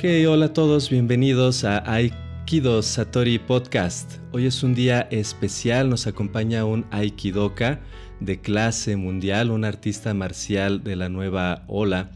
Ok, hola a todos, bienvenidos a Aikido Satori Podcast. Hoy es un día especial, nos acompaña un Aikidoka de clase mundial, un artista marcial de la nueva ola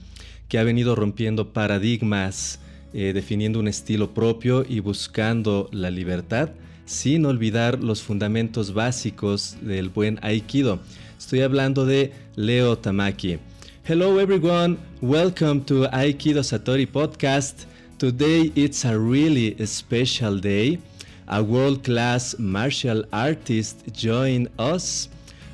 que ha venido rompiendo paradigmas, eh, definiendo un estilo propio y buscando la libertad sin olvidar los fundamentos básicos del buen Aikido. Estoy hablando de Leo Tamaki. Hello everyone, welcome to Aikido Satori podcast. Today it's a really special day. A world-class martial artist joined us,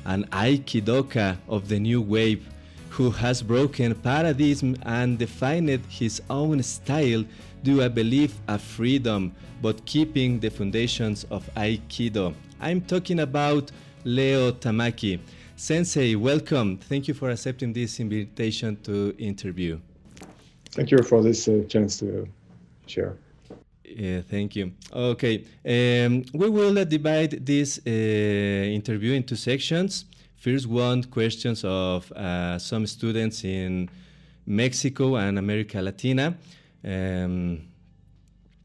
an Aikidoka of the new wave who has broken paradigm and defined his own style due a belief of freedom but keeping the foundations of Aikido. I'm talking about Leo Tamaki. Sensei, welcome. Thank you for accepting this invitation to interview. Thank you for this uh, chance to share. Yeah, thank you. Okay, um, we will uh, divide this uh, interview into sections. First one, questions of uh, some students in Mexico and America Latina. Um,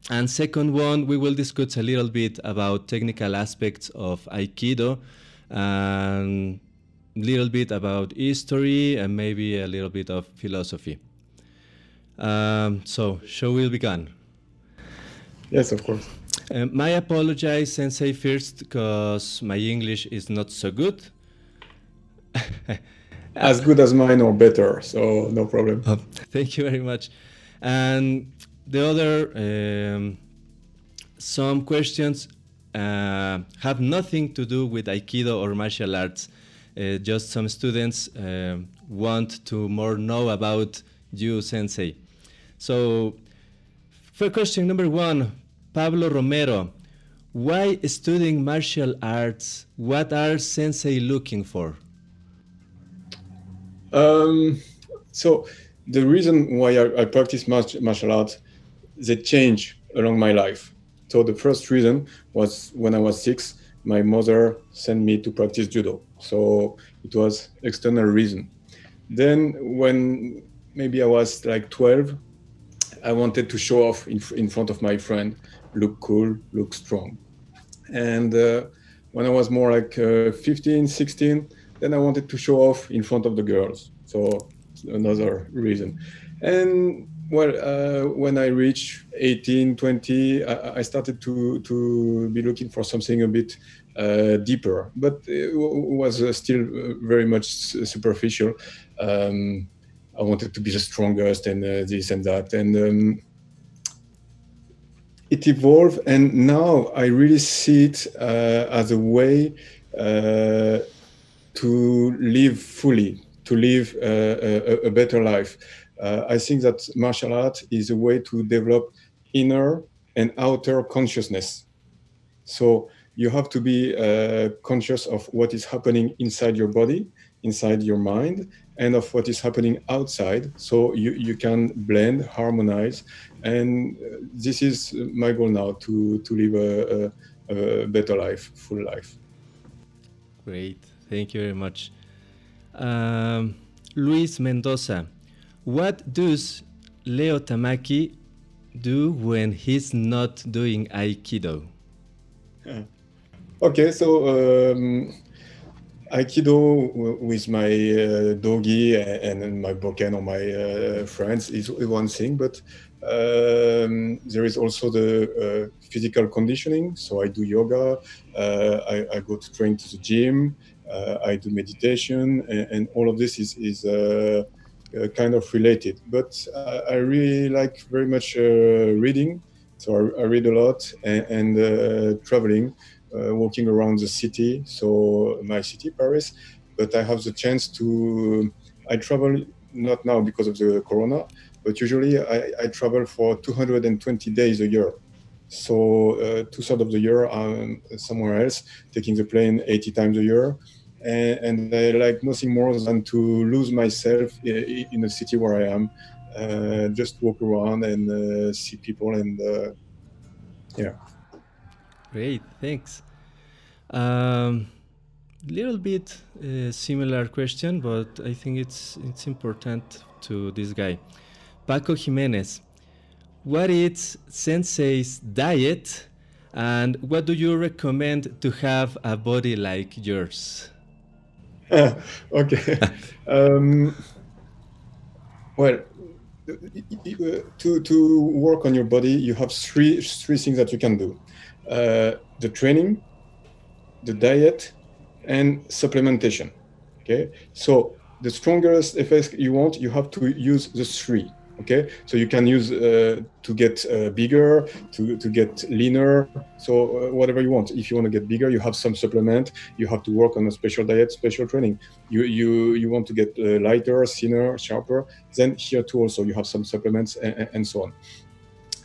and second one, we will discuss a little bit about technical aspects of Aikido and a little bit about history and maybe a little bit of philosophy. Um, so, shall we begin? Yes, of course. Um, my apologize, Sensei, first, because my English is not so good. as good as mine or better, so no problem. Oh, thank you very much. And the other, um, some questions uh, have nothing to do with Aikido or martial arts. Uh, just some students uh, want to more know about you, Sensei. So, for question number one, Pablo Romero, why studying martial arts? What are Sensei looking for? Um, so, the reason why I, I practice martial arts, they change along my life. So the first reason was when I was six, my mother sent me to practice judo. So it was external reason. Then when maybe I was like 12, I wanted to show off in, in front of my friend, look cool, look strong. And uh, when I was more like uh, 15, 16, then I wanted to show off in front of the girls. So another reason. And well, uh, when I reached 18, 20, I, I, started to, to be looking for something a bit uh, deeper, but it was uh, still uh, very much superficial. Um, I wanted to be the strongest and uh, this and that. And um, it evolved. And now I really see it uh, as a way to live fully, to live a, a better life uh, I think that martial art is a way to develop inner and outer consciousness. So you have to be uh, conscious of what is happening inside your body, inside your mind, and of what is happening outside. So you, you can blend, harmonize. And uh, this is my goal now to, to live a, a, a better life, full life. Great. Thank you very much. Um, Luis Mendoza. What does Leo Tamaki do when he's not doing Aikido? Okay, so um, Aikido with my uh, dogi and my bokken or my uh, friends is one thing, but um, there is also the uh, physical conditioning. So I do yoga, uh, I, I, go to train to the gym, uh, I do meditation, and, and, all of this is, is uh, kind of related. But uh, I really like very much reading, so I, I, read a lot and, and traveling, walking around the city. So my city, Paris, but I have the chance to. I travel not now because of the corona, but usually I, I travel for 220 days a year. So uh, two thirds of the year I'm somewhere else, taking the plane 80 times a year and, and, I like nothing more than to lose myself in a city where I am, uh, just walk around and uh, see people and uh, yeah. Great, thanks. Um, little bit uh, similar question, but I think it's it's important to this guy, Paco Jimenez. what is Sensei's diet and what do you recommend to have a body like yours? okay. um, well, to, to work on your body, you have three, three things that you can do uh, the training, the diet, and supplementation. Okay. So, the strongest effects you want, you have to use the three okay so you can use uh, to get uh, bigger to, to get leaner so uh, whatever you want if you want to get bigger you have some supplement you have to work on a special diet special training you you you want to get uh, lighter thinner sharper then here too also you have some supplements and, and so on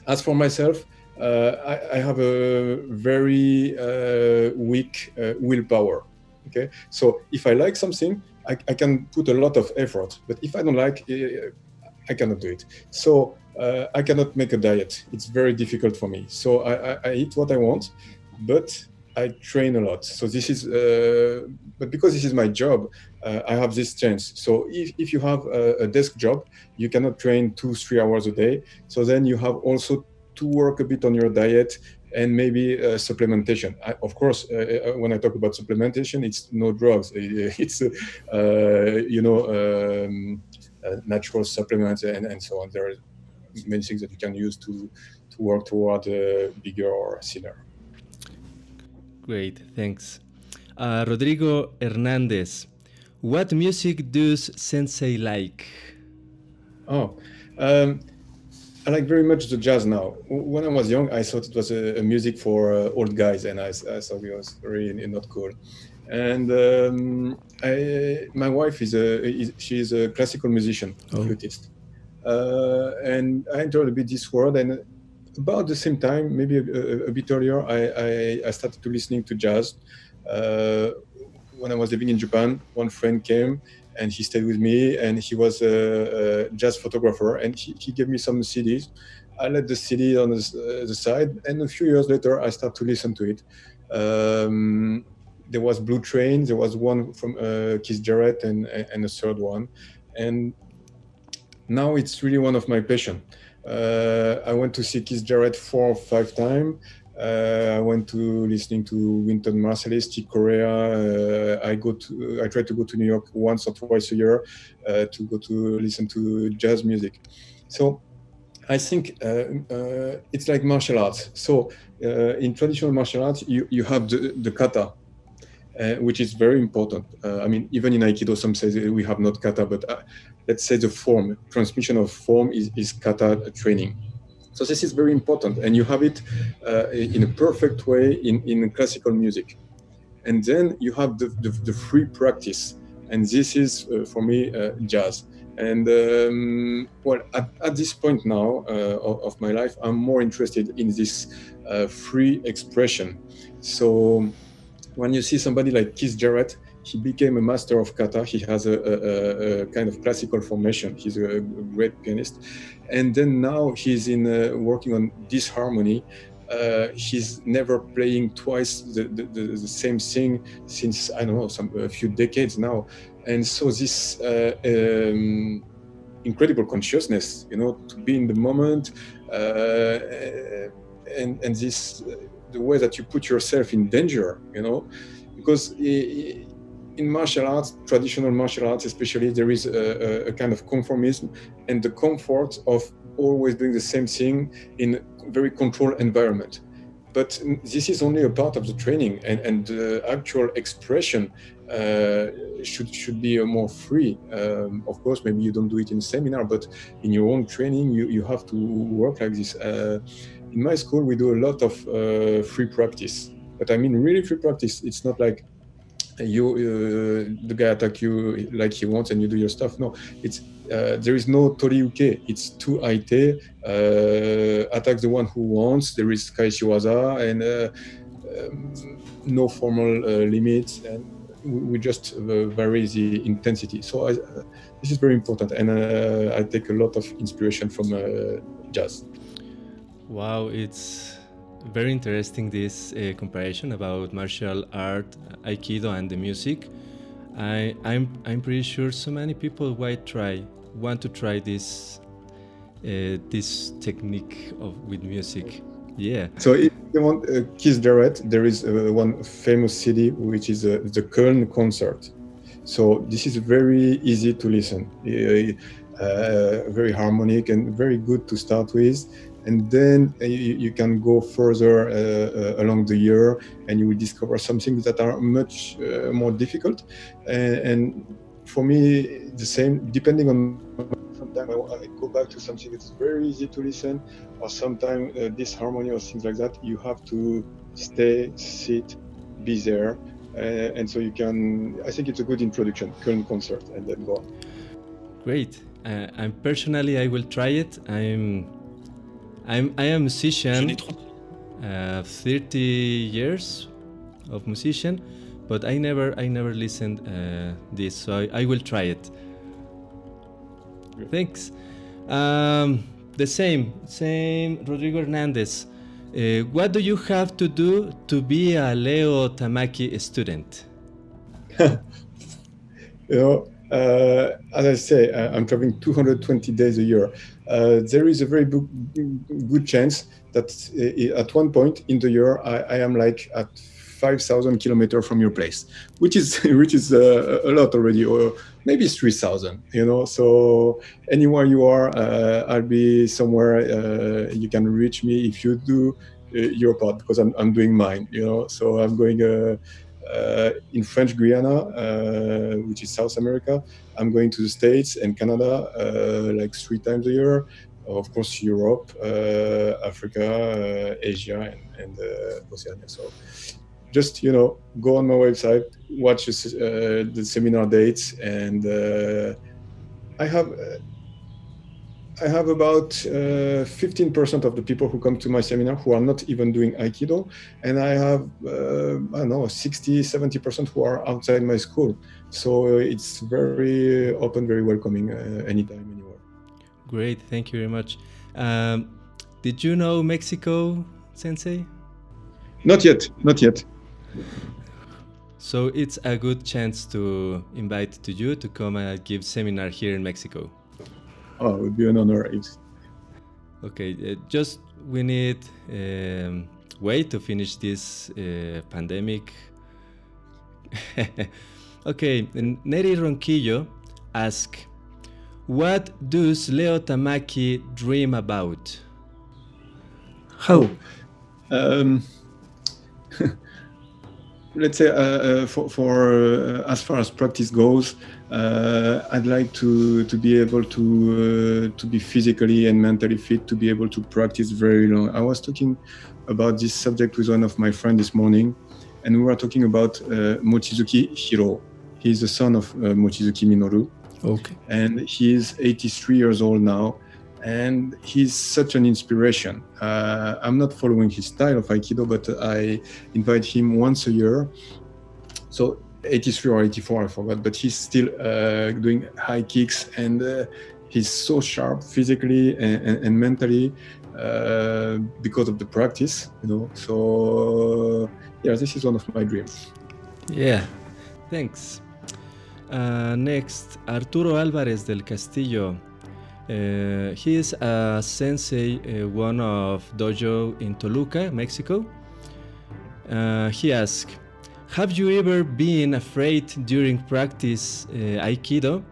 as for myself uh, I, I, have a very uh, weak willpower okay so if i like something I, I, can put a lot of effort but if i don't like I cannot do it. So uh, I cannot make a diet. It's very difficult for me. So I, I, I, eat what I want, but I train a lot. So this is, uh, but because this is my job, uh, I have this chance. So if, if you have a, a, desk job, you cannot train two, three hours a day. So then you have also to work a bit on your diet and maybe uh, supplementation. I, of course, uh, uh when I talk about supplementation, it's no drugs. It's, uh, you know, um, uh, natural supplements and, and so on. There are many things that you can use to to work toward a bigger or thinner. Great, thanks. Uh, Rodrigo Hernandez, what music does Sensei like? Oh, um, I like very much the jazz now. When I was young, I thought it was a, a music for uh, old guys, and I, I, thought it was really not cool. And um, I, my wife is a is, she's a classical musician, oh. flutist, uh, and I entered a bit this world. And about the same time, maybe a, a bit earlier, I, I, I, started to listening to jazz. Uh, when I was living in Japan, one friend came and he stayed with me, and he was a, a jazz photographer, and he, he, gave me some CDs. I let the CD on the, uh, the, side, and a few years later, I started to listen to it. Um, there was Blue Train, there was one from uh, Keith Jarrett, and and a third one, and now it's really one of my passion. Uh, I went to see Keith Jarrett four or five times. Uh, I went to listening to Wynton Marsalis, Chick Corea. Uh, I go to, I try to go to New York once or twice a year uh, to go to listen to jazz music. So I think uh, uh, it's like martial arts. So in traditional martial arts, you, you have the, the kata, uh, which is very important. Uh, I mean, even in Aikido, some say we have not kata, but uh, let's say the form, transmission of form is, is kata training. So this is very important, and you have it uh, in a perfect way in, in classical music. And then you have the, the, the free practice, and this is uh, for me uh, jazz. And um, well, at, at, this point now of, of, my life, I'm more interested in this free expression. So when you see somebody like Keith Jarrett, he became a master of kata. He has a, a, a kind of classical formation. He's a, great pianist, and then now he's in uh, working on disharmony. Uh, he's never playing twice the, the, the, same thing since I don't know some a few decades now, and so this uh, um, incredible consciousness, you know, to be in the moment, uh, and and this the way that you put yourself in danger, you know, because in martial arts, traditional martial arts especially, there is a, a, kind of conformism and the comfort of always doing the same thing in a very controlled environment. But this is only a part of the training, and, and the actual expression uh, should should be more free. Um, of course, maybe you don't do it in seminar, but in your own training, you, you have to work like this. Uh, in my school we do a lot of uh, free practice but i mean really free practice it's not like you uh, the guy attack you like he wants and you do your stuff. No it's uh, there is no toriuke it's two aite uh, attack the one who wants. There is kaeshiwaza and uh, um, no formal uh, limits and we just uh, vary the intensity. So I, this is very important and i take a lot of inspiration from jazz. Wow, it's very interesting this uh, comparison about martial art, aikido, and the music. I, I'm I'm pretty sure so many people might try want to try this uh, this technique of with music. Yeah. So if you want uh, Keith Jarrett, there is uh, one famous CD which is uh, the Köln concert. So this is very easy to listen, uh, very harmonic and very good to start with. And then uh, you, you can go further uh, along the year, and you will discover some things that are much more difficult. And, and for me, the same, depending on sometimes I, I, go back to something that's very easy to listen, or sometimes uh, this harmony or things like that, you have to stay, sit, be there. Uh, and so you can, I think it's a good introduction, Köln concert, and then go on. Great. Uh, and personally, I will try it. I'm, I'm, I am a musician. Uh, 30 years of musician, but I never, I never listened uh, this, so I, I will try it. Thanks. Um, the same, same. Rodrigo Hernandez. Uh, what do you have to do to be a Leo Tamaki student? you know, uh, as I say, I'm traveling 220 days a year. Uh, there is a very good chance that uh, at one point in the year, I, I am like at 5,000 kilometers from your place, which is which is uh, a lot already, or maybe 3,000. You know, so anywhere you are, uh, I'll be somewhere. Uh, you can reach me if you do uh, your part because I'm I'm doing mine. You know, so I'm going. Uh, uh, in French Guiana, which is South America, I'm going to the States and Canada like three times a year of course Europe, uh, Africa, uh, Asia, and, and uh, Oceania. So just you know go on my website watch uh, the seminar dates and uh, i have uh, i have about 15% uh, of the people who come to my seminar who are not even doing aikido and i have uh, i don't know 60 70% who are outside my school. So it's very open very welcoming anytime anywhere. Great thank you very much. Um, did you know mexico sensei? Not yet not yet. So it's a good chance to invite to you to come and give seminar here in Mexico. Oh, it would be an honor. Okay, uh, just we need um, way to finish this uh, pandemic. okay, Neri Ronquillo ask, what does Leo Tamaki dream about? How? Um, let's say uh, uh, for, for uh, as far as practice goes, Uh, I'd like to to be able to uh, to be physically and mentally fit to be able to practice very long. I was talking about this subject with one of my friends this morning, and we were talking about uh, Mochizuki Hiroo. He's the son of Mochizuki Minoru. Okay. And he is 83 years old now and he's such an inspiration. Uh, I'm not following his style of Aikido, but I invite him once a year. So 83 or 84, I forgot, but he's still uh, doing high kicks and uh, he's so sharp physically and, and, and mentally uh, because of the practice, you know. So yeah, this is one of my dreams. Yeah, thanks. Uh, next, Arturo Alvarez del Castillo. Uh, he is a sensei, uh, one of dojo in Toluca, Mexico. He asked, "Have you ever been afraid during practice uh, Aikido?"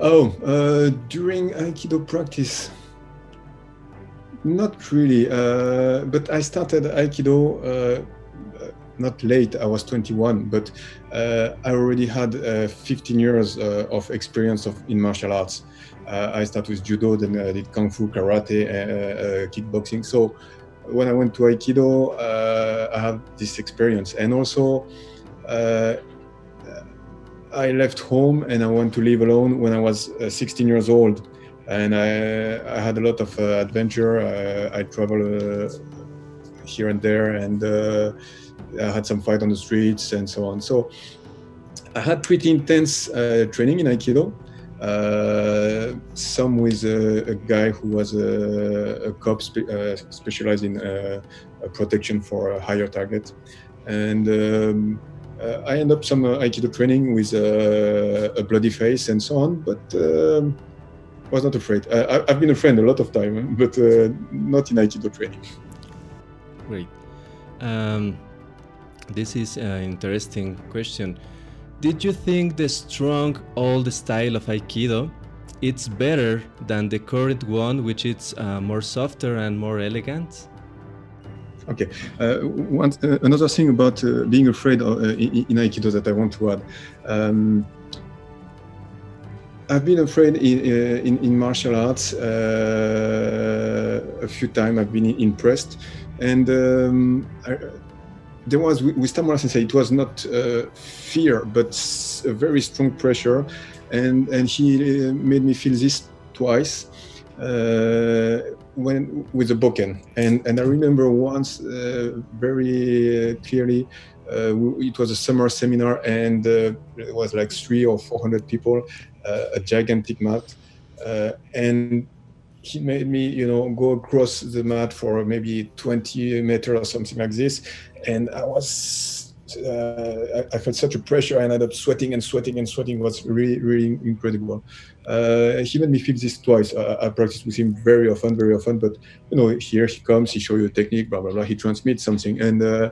Oh, uh, during Aikido practice, not really. Uh, but I started Aikido not late. I was 21, but uh, I already had uh, 15 years uh, of experience of in martial arts. Uh, I started with judo, then I did kung fu, karate, uh, uh, kickboxing. So when I went to Aikido, uh, I had this experience, and also. Uh, I left home and I went to live alone when I was uh, 16 years old, and I, I had a lot of adventure. I traveled here and there, and I had some fight on the streets and so on. So I had pretty intense uh, training in Aikido. Uh, some with a, a, guy who was a, a cop spe- uh, specialized in uh, protection for a higher target, and um, uh, I end up some uh, Aikido training with uh, a bloody face and so on, but um, was not afraid. I, have been afraid a lot of time, but not in Aikido training. Great. Um, this is an interesting question. Did you think the strong old style of Aikido it's better than the current one, which is uh, more softer and more elegant? Okay. Uh, one, uh, another thing about uh, being afraid of, uh, in, in, Aikido that I want to add. Um, I've been afraid in, uh, in, in martial arts a few times. I've been impressed. And um, I, there was, with Tamura Sensei, it was not fear, but a very strong pressure. And, and he made me feel this twice when with the Bokken, and and I remember once uh, very uh, clearly. Uh, it was a summer seminar, and uh, it was like three or four hundred people, uh, a gigantic mat, uh, and he made me, you know, go across the mat for maybe 20 meters or something like this, and I was uh, I, I, felt such a pressure. I ended up sweating and sweating and sweating. It was really, really incredible. Uh, he made me feel this twice. I, I practiced with him very often, very often. But you know, here he comes, he show you a technique, blah blah blah. He transmits something, and uh,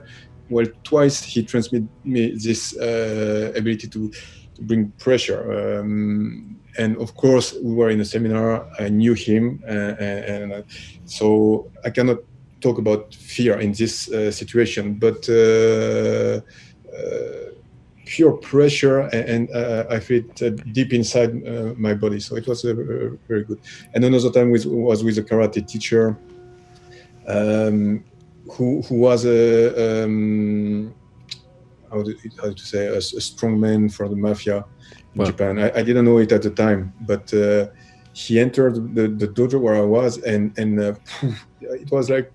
well, twice he transmit me this uh, ability to, to bring pressure. Um, and of course, we were in a seminar. I knew him, uh, and, and uh, so I cannot talk about fear in this uh, situation, but uh, pure pressure and, uh, I feel it uh, deep inside uh, my body. So it was very good. And another time with, was with a karate teacher um, who, who was a, um, how, to, how to say, a, a, strong man for the mafia in wow. Japan. I, I, didn't know it at the time, but he entered the, the dojo where I was, and and uh, it was like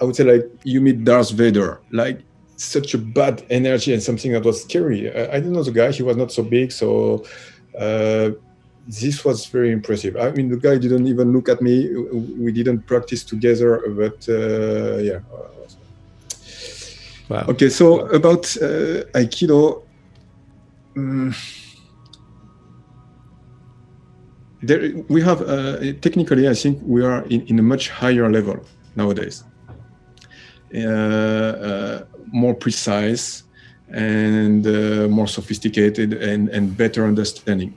I would say like you meet Darth Vader, like such a bad energy and something that was scary. I, I didn't know the guy; he was not so big, so uh, this was very impressive. I mean, the guy didn't even look at me. We didn't practice together, but uh, yeah. Wow. Okay, so about uh, Aikido. Um, there, we have uh, technically, I think we are in, in a much higher level nowadays. Uh, uh, more precise and uh, more sophisticated and, and better understanding.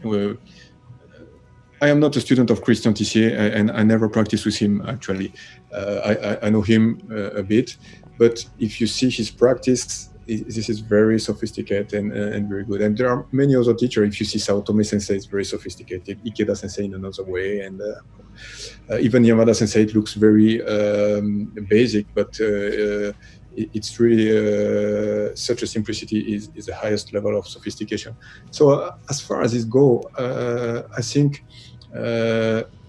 I am not a student of Christian Tissier, and I never practice with him actually. Uh, I, I, know him uh, a bit, but if you see his practice, this is very sophisticated and, uh, and very good. And there are many other teachers. If you see Saotome Sensei, it's very sophisticated. Ikeda Sensei in another way, and uh, even Yamada Sensei it looks very um, basic, but uh, uh, it's really uh, such a simplicity is, is the highest level of sophistication. So uh, as far as it go, uh, I think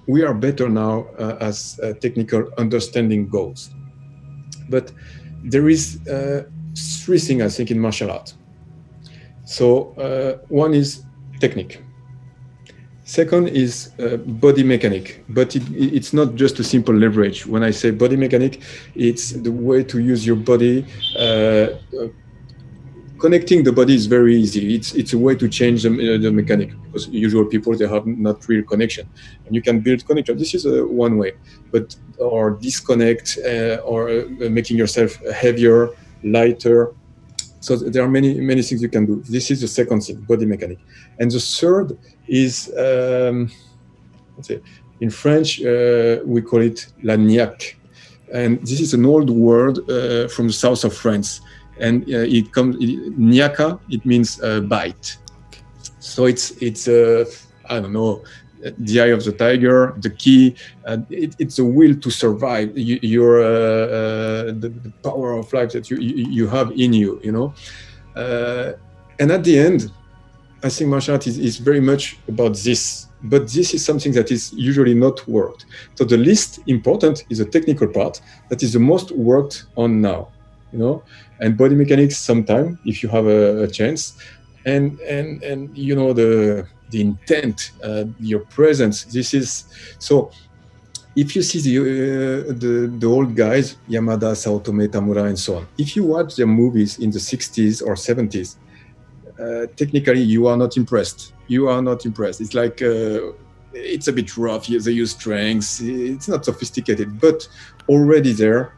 we are better now as technical understanding goes. But there is three things I think in martial art. So one is technique. Second is uh, body mechanic, but it, it's not just a simple leverage. When I say body mechanic, it's the way to use your body. Uh, uh, connecting the body is very easy. It's it's a way to change the, uh, the mechanic because usual people they have not real connection, and you can build connection. This is uh, one way, but or disconnect uh, or making yourself heavier, lighter, so there are many many things you can do. This is the second thing, body mechanic, and the third is um, in French uh, we call it la niaque, and this is an old word uh, from the south of France, and uh, it comes niaka. It means uh, bite. So it's it's uh, I don't know the eye of the tiger, the key. It, it's a will to survive. You, your uh, uh, the, the, power of life that you, you, you have in you. You know, uh, and at the end, I think martial art is, is very much about this. But this is something that is usually not worked. So the least important is the technical part that is the most worked on now. You know, and body mechanics sometime if you have a, a chance, and and and you know the the intent, uh, your presence. This is so. if you see the, uh, the, the old guys, Yamada, Saotome, Tamura, and so on, if you watch their movies in the 60s or 70s, uh, technically you are not impressed. You are not impressed. It's like uh, it's a bit rough. They use strengths. It's not sophisticated, but already there,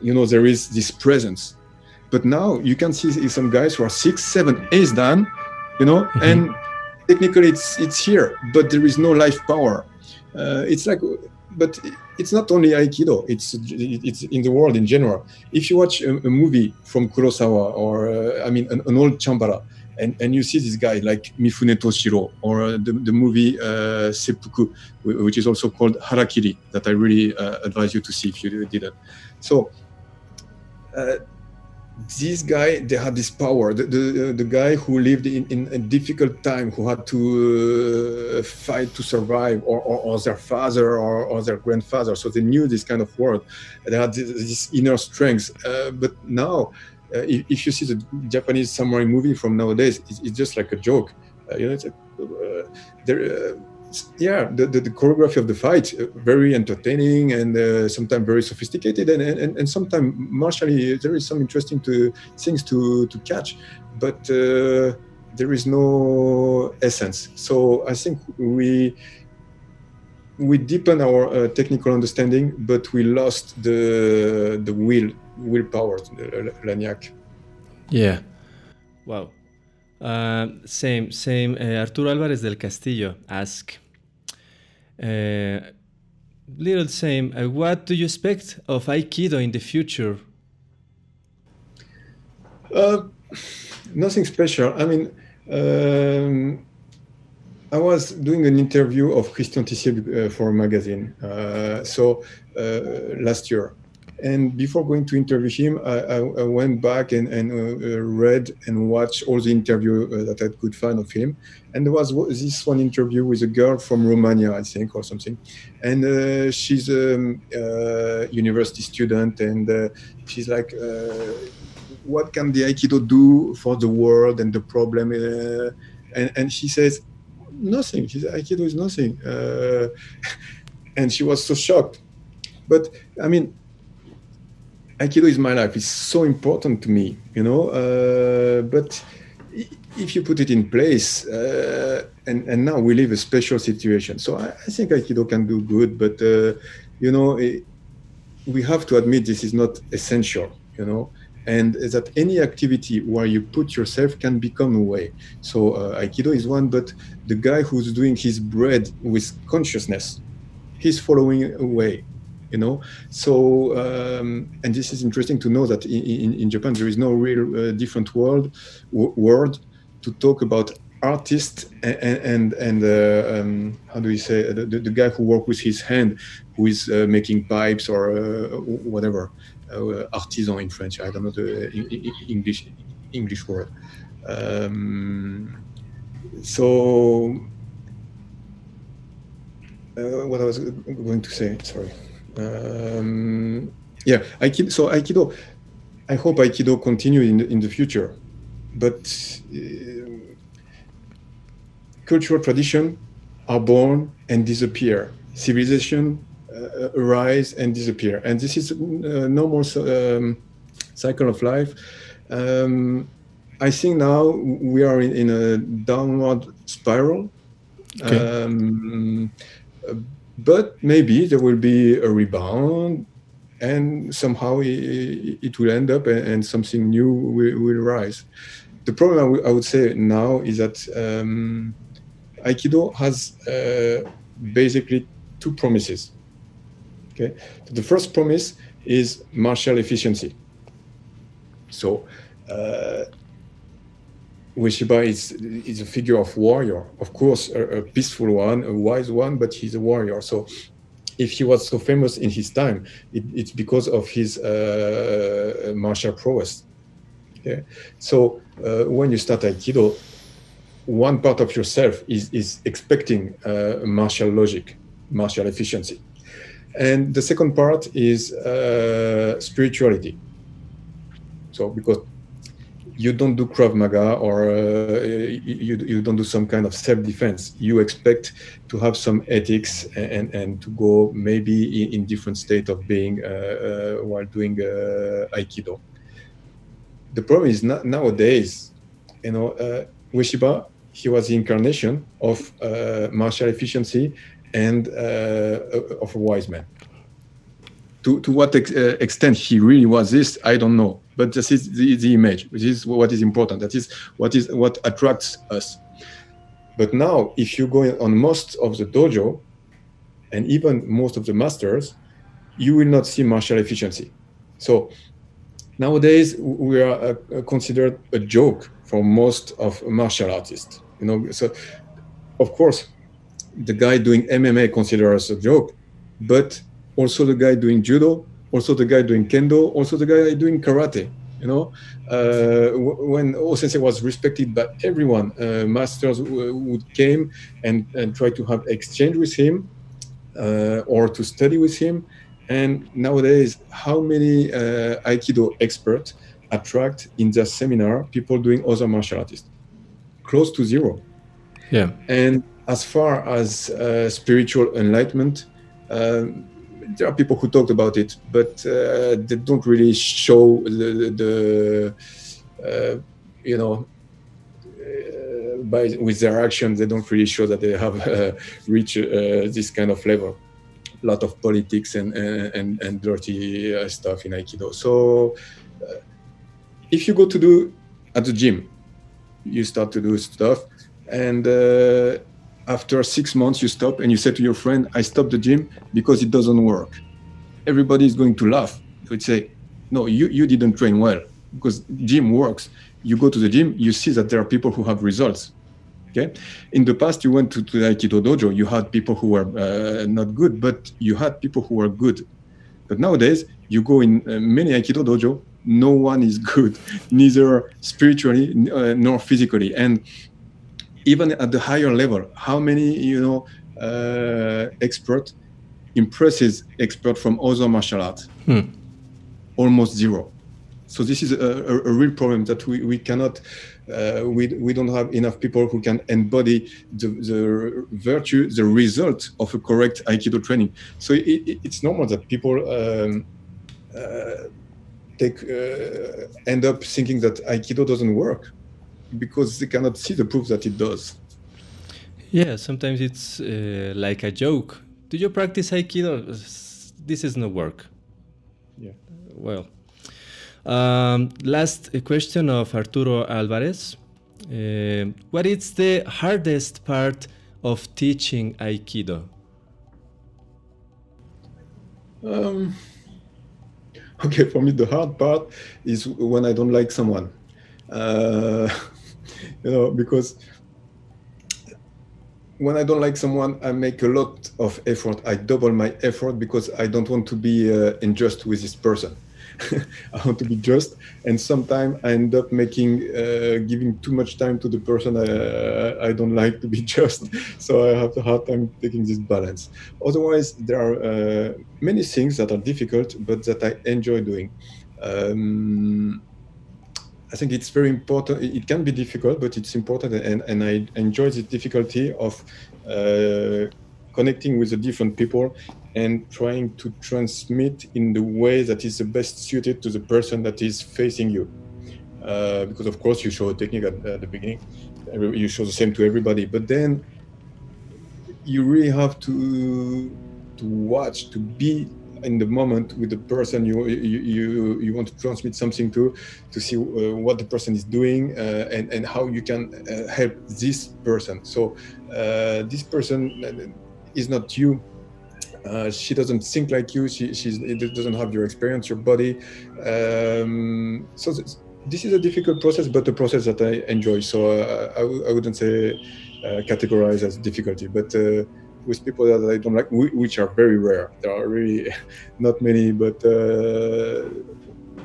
you know, there is this presence. But now you can see some guys who are six, seven, eight dan, you know, mm-hmm. and technically it's it's here, but there is no life power. Uh, it's like but it's not only aikido it's it's in the world in general. If you watch a, a movie from kurosawa or uh, i mean an, an, old chambara and, and you see this guy like mifune toshiro or uh, the, the movie uh, seppuku which is also called harakiri that i really uh, advise you to see if you didn't. So this guy they had this power. The, the, the guy who lived in, in a difficult time who had to uh, fight to survive or, or, or their father or, or, their grandfather. So they knew this kind of world. They had this, this inner strength. Uh, but now uh, if, if, you see the japanese samurai movie from nowadays it's, it's just like a joke. Uh, you know it's a, uh, there uh, yeah, the, the, the, choreography of the fight uh, very entertaining and uh, sometimes very sophisticated, and and, and sometimes martially there is some interesting to, things to to catch, but uh, there is no essence. So I think we we deepen our uh, technical understanding, but we lost the the will willpower, the la niaque. Yeah. Wow. Uh, same, same. Uh, Arturo Alvarez del Castillo ask, uh, little same. Uh, what do you expect of Aikido in the future? Uh, nothing special. I mean, um, I was doing an interview of Christian Tissier uh, for a magazine. so last year, and before going to interview him, I, I, I went back and, and uh, read and watched all the interview uh, that I could find of him. And there was this one interview with a girl from Romania, I think, or something. And uh, she's a um, uh, university student, and uh, she's like, uh, "What can the Aikido do for the world and the problem?" and and she says, "Nothing. Aikido is nothing." and she was so shocked. But I mean, Aikido is my life. It's so important to me, you know. Uh, but if you put it in place, uh, and, and now we live a special situation. So I, I think Aikido can do good, but uh, you know, it, we have to admit this is not essential, you know. And that any activity where you put yourself can become a way. So uh, Aikido is one, but the guy who's doing his bread with consciousness, he's following a way you know? So um, and this is interesting to know that in, in, in japan there is no real uh, different world word to talk about artist and and, and uh, um, how do we say the, the, guy who works with his hand who is uh, making pipes or uh, whatever uh, artisan in french i don't know the english english word. Um, so uh, what i was going to say sorry um, yeah, Aikido. So Aikido, I hope Aikido continue in the, in the future, but uh, cultural tradition are born and disappear. Civilization uh, arise and disappear, and this is a uh, normal um, cycle of life. Um, I think now we are in, in a downward spiral. Okay. Um, but maybe there will be a rebound and somehow it, will end up and, something new will, will rise. The problem I, would say now is that um, Aikido has uh, basically two promises. Okay, so the first promise is martial efficiency. So uh, Ueshiba is, is a figure of warrior, of course, a, a, peaceful one, a wise one, but he's a warrior. So if he was so famous in his time, it, it's because of his uh, martial prowess. Okay? So uh, when you start Aikido, one part of yourself is, is expecting uh, martial logic, martial efficiency. And the second part is uh, spirituality. So because you don't do Krav Maga or uh, you, you don't do some kind of self-defense. You expect to have some ethics and, and to go maybe in, in different state of being uh, uh, while doing uh, Aikido. The problem is not, nowadays, you know, uh, Ueshiba, he was the incarnation of uh, martial efficiency and of a wise man to, to what ex uh, extent he really was this, I don't know. But this is the, the image. This is what is important. That is what is what attracts us. But now, if you go on most of the dojo, and even most of the masters, you will not see martial efficiency. So nowadays we are uh, considered a joke for most of martial artists. You know, so of course, the guy doing MMA considers us a joke, but also the guy doing judo, also the guy doing kendo, also the guy doing karate. You know, uh, when O-sensei was respected by everyone, uh, masters would came and, and try to have exchange with him uh, or to study with him. And nowadays, how many uh, Aikido experts attract in their seminar people doing other martial artists? Close to zero. Yeah. And as far as uh, spiritual enlightenment, um, there are people who talked about it, but uh, they don't really show the, the uh, you know, uh, by with their actions, they don't really show that they have uh, reached uh, this kind of level. A lot of politics and and and dirty uh, stuff in Aikido. So, if you go to do at the gym, you start to do stuff, and after six months you stop and you say to your friend i stopped the gym because it doesn't work. Everybody is going to laugh. They would say no you, you didn't train well because gym works. You go to the gym you see that there are people who have results. Okay? In the past you went to, to the aikido dojo you had people who were uh, not good but you had people who were good. But nowadays you go in uh, many aikido dojo no one is good neither spiritually uh, nor physically. And even at the higher level, how many you know uh, expert impresses expert from other martial arts? Hmm. Almost zero. So this is a, a, a real problem that we, we cannot uh, we, we don't have enough people who can embody the, the virtue, the result of a correct Aikido training. So it, it, it's normal that people um, uh, take uh, end up thinking that Aikido doesn't work because they cannot see the proof that it does. Yeah, sometimes it's uh, like a joke. Do you practice Aikido? This is not work. Yeah. Well, um, last question of Arturo Alvarez. Uh, what is the hardest part of teaching Aikido? Um, okay, for me, the hard part is when I don't like someone. Uh, you know, because when I don't like someone, I make a lot of effort. I double my effort because I don't want to be uh, unjust with this person. I want to be just, and sometimes I end up making uh, giving too much time to the person I, I don't like to be just. So I have a hard time taking this balance. Otherwise, there are uh, many things that are difficult, but that I enjoy doing. Um, I think it's very important. It can be difficult, but it's important, and, and I enjoy the difficulty of uh, connecting with the different people and trying to transmit in the way that is the best suited to the person that is facing you. Uh, because of course you show a technique at, at the beginning, you show the same to everybody, but then you really have to to watch, to be in the moment with the person you you you, you want to transmit something to to see uh, what the person is doing uh, and and how you can uh, help this person. So uh, this person uh, is not you. Uh, she doesn't think like you. She she's, doesn't have your experience your body. Um, so this is a difficult process but a process that i enjoy. So I I wouldn't say categorize as difficulty but with people that I don't like, which are very rare. There are really not many, but uh,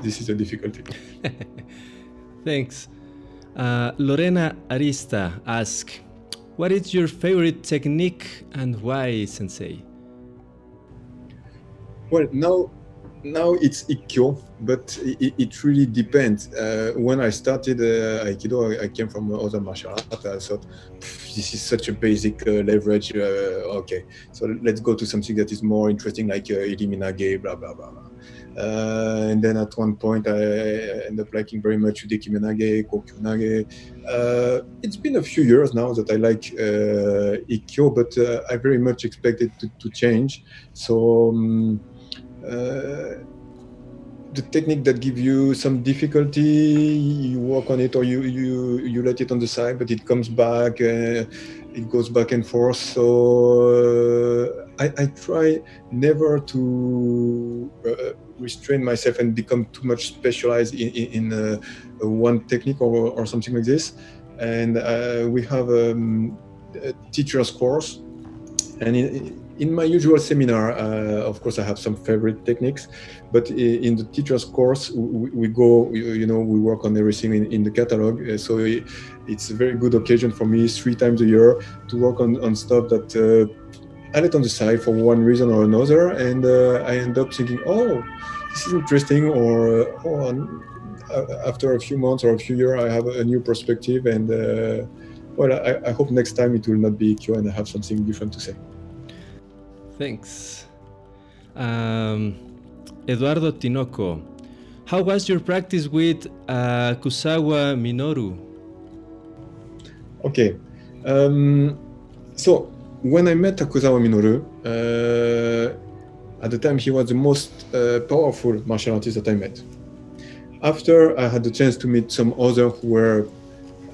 this is a difficulty. Thanks. Uh, Lorena Arista asks, what is your favorite technique and why, Sensei? Well, now, now it's ikkyo, but it, it really depends. Uh, when I started uh, Aikido, I, I, came from other martial arts. I thought this is such a basic uh, leverage. Uh, okay, so let's go to something that is more interesting, like uh, Iriminage, blah blah blah. blah. Uh, and then at one point, I ended up liking very much Udekimenage, Kokyunage. Uh, it's been a few years now that I like Ikkyo, but I very much expected to, to change. So. Um, the technique that gives you some difficulty, you work on it or you you you let it on the side, but it comes back. Uh, it goes back and forth. So uh, I, I, try never to uh, restrain myself and become too much specialized in, in, in uh, one technique or, or something like this. And uh, we have um, a teacher's course, and in my usual seminar, uh, of course, I have some favorite techniques, but in the teacher's course, we, we go, you know, we work on everything in, in the catalog. Uh, so it's a very good occasion for me three times a year to work on, on stuff that uh, I let on the side for one reason or another. And uh, I end up thinking, oh, this is interesting, or uh, oh, uh, after a few months or a few years, I have a new perspective. And well, I, I hope next time it will not be Q and I have something different to say. Thanks. Um, Eduardo Tinoco, how was your practice with uh, Akuzawa Minoru? Okay. Um, so when I met Akuzawa Minoru, uh, at the time he was the most uh, powerful martial artist that I met. After I had the chance to meet some others who were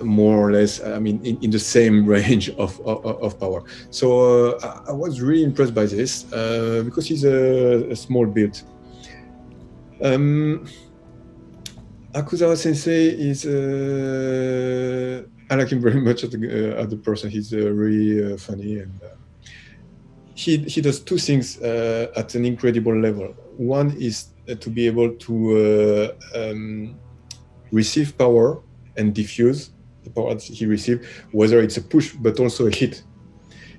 more or less, I mean, in, in the same range of, of, of power. So uh, I was really impressed by this uh, because he's a, a small build. Um, Akuzawa Sensei is, uh, I like him very much as, a, uh, as a person. He's uh, really uh, funny and he, he does two things at an incredible level. One is to be able to um, receive power and diffuse the power that he received, whether it's a push but also a hit.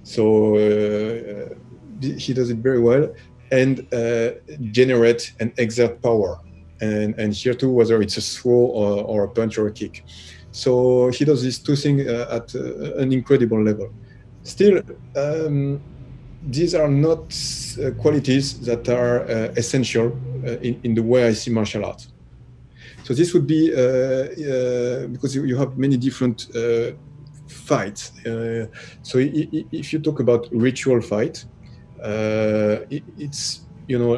So uh, he does it very well and uh, generate and exert power. And, and here too, whether it's a throw or, or a punch or a kick. So he does these two things uh, at uh, an incredible level. Still, um, these are not uh, qualities that are uh, essential in, in the way I see martial arts. So this would be uh, uh, because you, have many different uh, fights. so if you talk about ritual fight, it's you know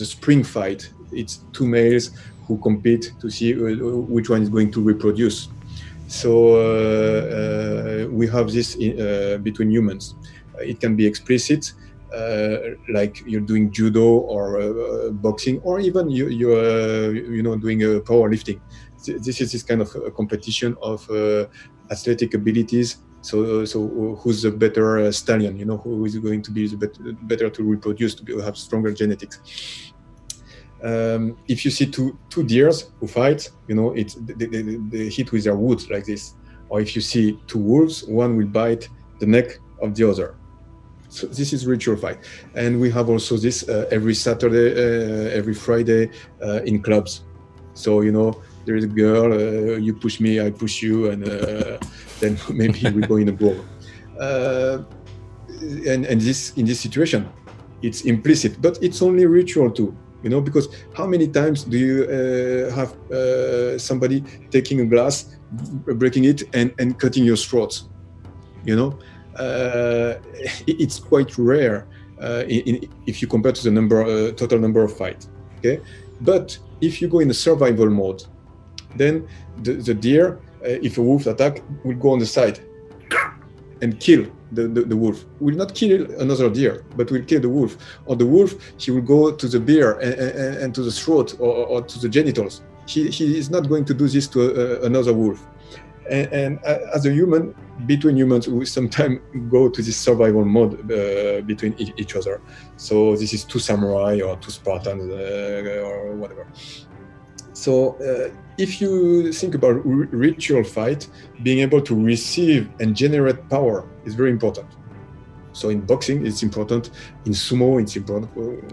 the spring fight. It's two males who compete to see which one is going to reproduce. So uh, uh, we have this in, uh, between humans. It can be explicit, Uh, like you're doing judo or uh, uh, boxing, or even you you uh, you know doing uh, powerlifting. This is this kind of competition of athletic abilities. So so who's the better stallion? You know who is going to be better, better to reproduce to be, have stronger genetics. Um, if you see two two deers who fight you know it's they, they, they, hit with their wood like this. Or if you see two wolves one will bite the neck of the other so this is ritual fight, and we have also this uh, every Saturday, uh, every Friday uh, in clubs. So you know, there is a girl, uh, you push me, I push you, and uh, then maybe we go in a brawl. Uh, and and this in this situation, it's implicit, but it's only ritual too. You know, because how many times do you have somebody taking a glass, breaking it, and and cutting your throat? You know, it's quite rare uh, in, if you compare to the number uh, total number of fights. Okay, but if you go in a survival mode, then the, the deer, if a wolf attack, will go on the side and kill the, the, the, wolf. Will not kill another deer, but will kill the wolf. Or the wolf, he will go to the bear and, and, and to the throat or, or, to the genitals. He, he is not going to do this to another wolf. And, and, as a human, between humans, we sometimes go to this survival mode uh, between e each other. So this is two samurai or two Spartans uh, or whatever. So uh, if you think about ritual fight, being able to receive and generate power is very important. So in boxing, it's important. In sumo, it's important.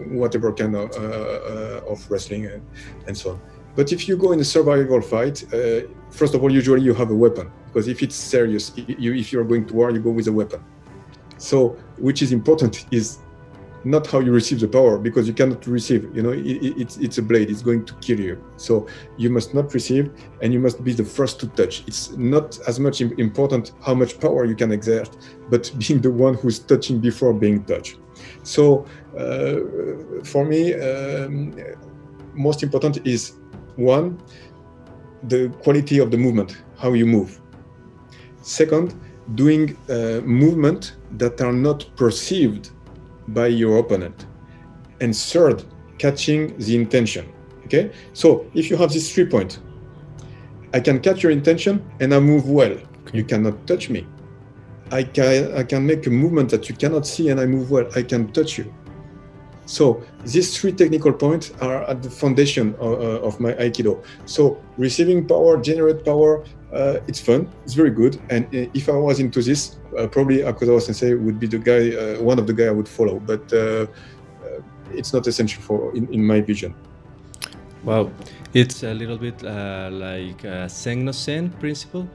Whatever kind of, uh, uh, of wrestling and, and so on. But if you go in a survival fight, uh, first of all, usually you have a weapon because if it's serious, you, if you're going to war, you go with a weapon. So, which is important is not how you receive the power because you cannot receive you know it, it, it's it's a blade it's going to kill you. So you must not receive and you must be the first to touch. It's not as much important how much power you can exert but being the one who's touching before being touched. So uh, for me um, most important is one the quality of the movement how you move second doing uh, movement that are not perceived by your opponent. And third, catching the intention. Okay, so if you have this three point, I can catch your intention and I move well. You cannot touch me. I can I can make a movement that you cannot see and I move well. I can touch you. So these three technical points are at the foundation of, uh, of my Aikido. So receiving power, generate power, uh, it's fun, it's very good. And uh, if I was into this, uh, probably Akuzawa Sensei would be the guy, uh, one of the guy I would follow. But uh, uh, it's not essential for in, in, my vision. Wow, it's a little bit like a Sen no Sen principle.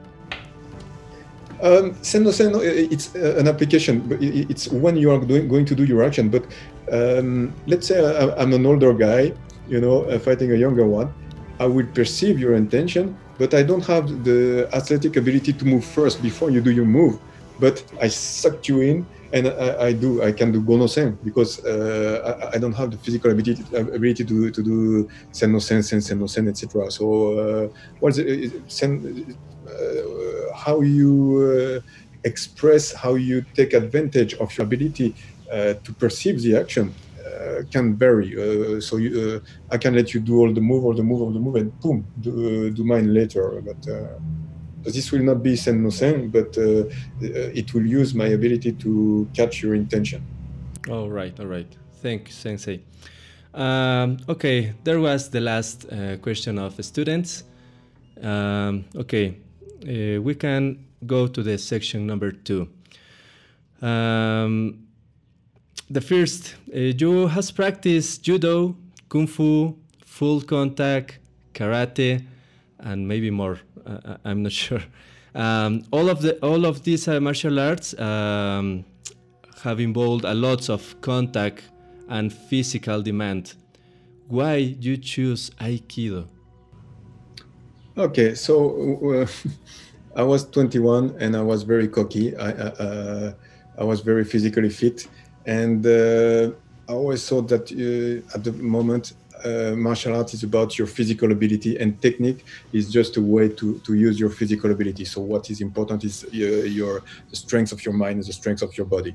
Um, Sen no Sen, it's an application, but it's when you are doing, going to do your action. But um, let's say I'm an older guy, you know, uh, fighting a younger one. I will perceive your intention, but I don't have the athletic ability to move first before you do your move. But I sucked you in, and I, I do. I can do gono-sen because uh, I, I, don't have the physical ability ability to, to do sen no sen, sen, sen no sen, etc. So, uh, what's it, sen, uh, how you uh, express, how you take advantage of your ability to perceive the action uh, can vary. Uh, so you, I can let you do all the move, all the move, all the move, and boom, do, do mine later. But this will not be sen no sen, but it will use my ability to catch your intention. All right, all right. Thank you, Sensei. Um, okay, there was the last uh, question of students. Um, okay, uh, we can go to the section number two. Um, the first, uh, you has practiced judo, kung fu, full contact, karate, and maybe more. Uh, uh I'm not sure. Um, all of the all of these uh, martial arts um, have involved a lot of contact and physical demand. Why you choose Aikido? Okay, so uh, I was 21 and I was very cocky. I, uh, I was very physically fit and uh, I always thought that uh, at the moment, uh, martial art is about your physical ability, and technique is just a way to, to use your physical ability. So what is important is uh, your the strength of your mind and the strength of your body.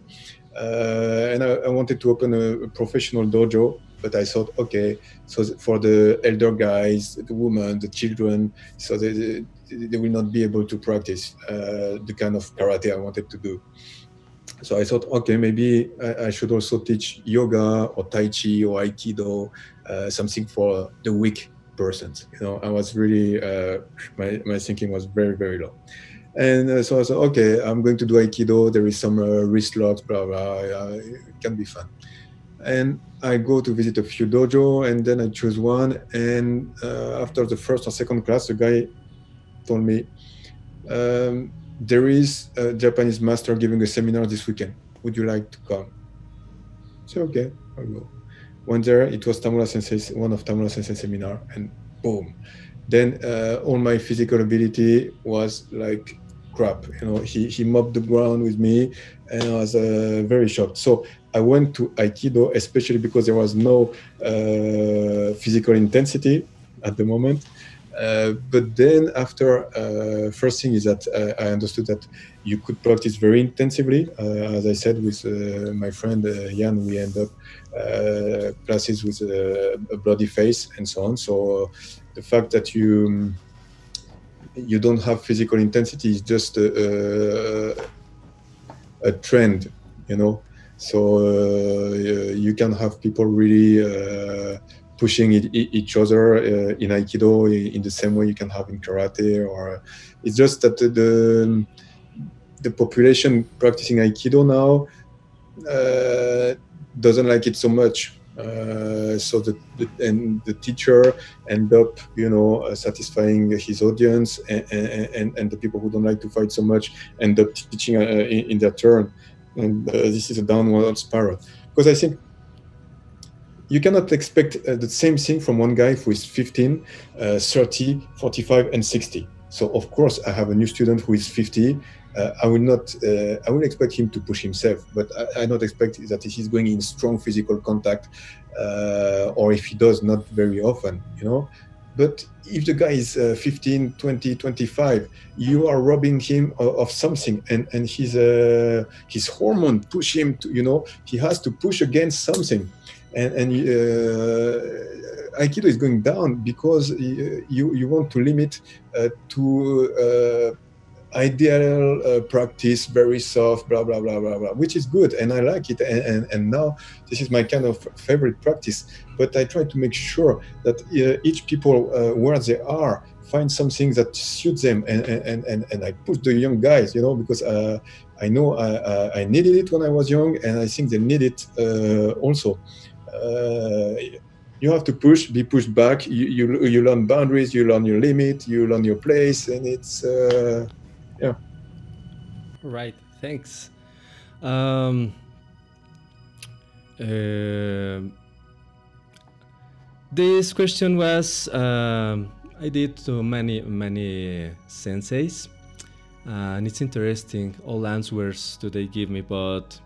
Uh, and I, I, wanted to open a, a, professional dojo, but I thought, okay, so for the elder guys, the women, the children, so they, they will not be able to practice uh, the kind of karate I wanted to do. So I thought, okay, maybe I, I should also teach yoga or tai chi or aikido, uh, something for the weak persons. You know, I was really uh, my my thinking was very very low. And uh, so I said, okay, I'm going to do Aikido. There is some uh, wrist locks, blah, blah. it can be fun. And I go to visit a few dojo and then I choose one. And uh, after the first or second class, the guy told me, um, there is a Japanese master giving a seminar this weekend. Would you like to come? So okay, I'll go. Went there. It was Tamura Sensei, one of Tamura Sensei seminar, and boom. Then uh, all my physical ability was like crap. You know, he he mopped the ground with me, and I was uh, very shocked. So I went to Aikido, especially because there was no uh, physical intensity at the moment. Uh, but then after, uh, first thing is that uh, I understood that you could practice very intensively. Uh, as I said with uh, my friend Jan, we end up classes with a bloody face and so on. So the fact that you you don't have physical intensity is just a, a, a trend, you know. So you can have people really pushing it, each other uh, in aikido in the same way you can have in karate or it's just that the the population practicing aikido now uh, doesn't like it so much. Uh, so the, the, and the teacher end up you know uh, satisfying his audience and, and, and the people who don't like to fight so much end up teaching uh, in, in, their turn and uh, this is a downward spiral because i think you cannot expect uh, the same thing from one guy who is 15 30 45 and 60 so of course i have a new student who is 50 uh, I will not. Uh, I will expect him to push himself, but I, I not expect that he's going in strong physical contact, uh, or if he does, not very often. You know. But if the guy is uh, 15, 20, 25, you are robbing him of, of something, and and his uh, his hormone push him to. You know, he has to push against something, and and. Uh, Aikido is going down because you you want to limit to ideal uh, practice, very soft, blah, blah, blah, blah, blah, which is good. And I like it. And, and, and now this is my kind of favorite practice. But I try to make sure that uh, each people uh, where they are find something that suits them. And, and, and, and I push the young guys, you know, because uh, I know I, I needed it when I was young. And I think they need it uh, also uh, you have to push, be pushed back. You, you, you learn boundaries, you learn your limit, you learn your place, and it's uh, yeah. Right. Thanks. Um, uh, this question was um, I did to many many senseis, uh, and it's interesting. All answers do they give me, but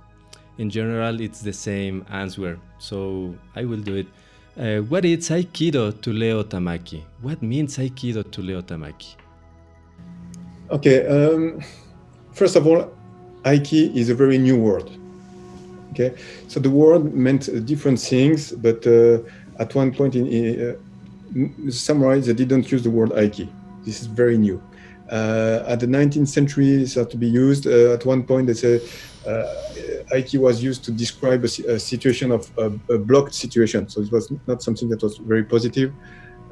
in general, it's the same answer. So I will do it. Uh, what is Aikido to Leo Tamaki? What means Aikido to Leo Tamaki? Okay, um, first of all, Aiki is a very new word. Okay, so the word meant different things, but uh, at one point in uh, samurai they didn't use the word Aiki. This is very new. Uh, at the 19th century, it started to be used. Uh, at one point, they say uh, Aiki was used to describe a, a situation of a, a, blocked situation. So it was not something that was very positive.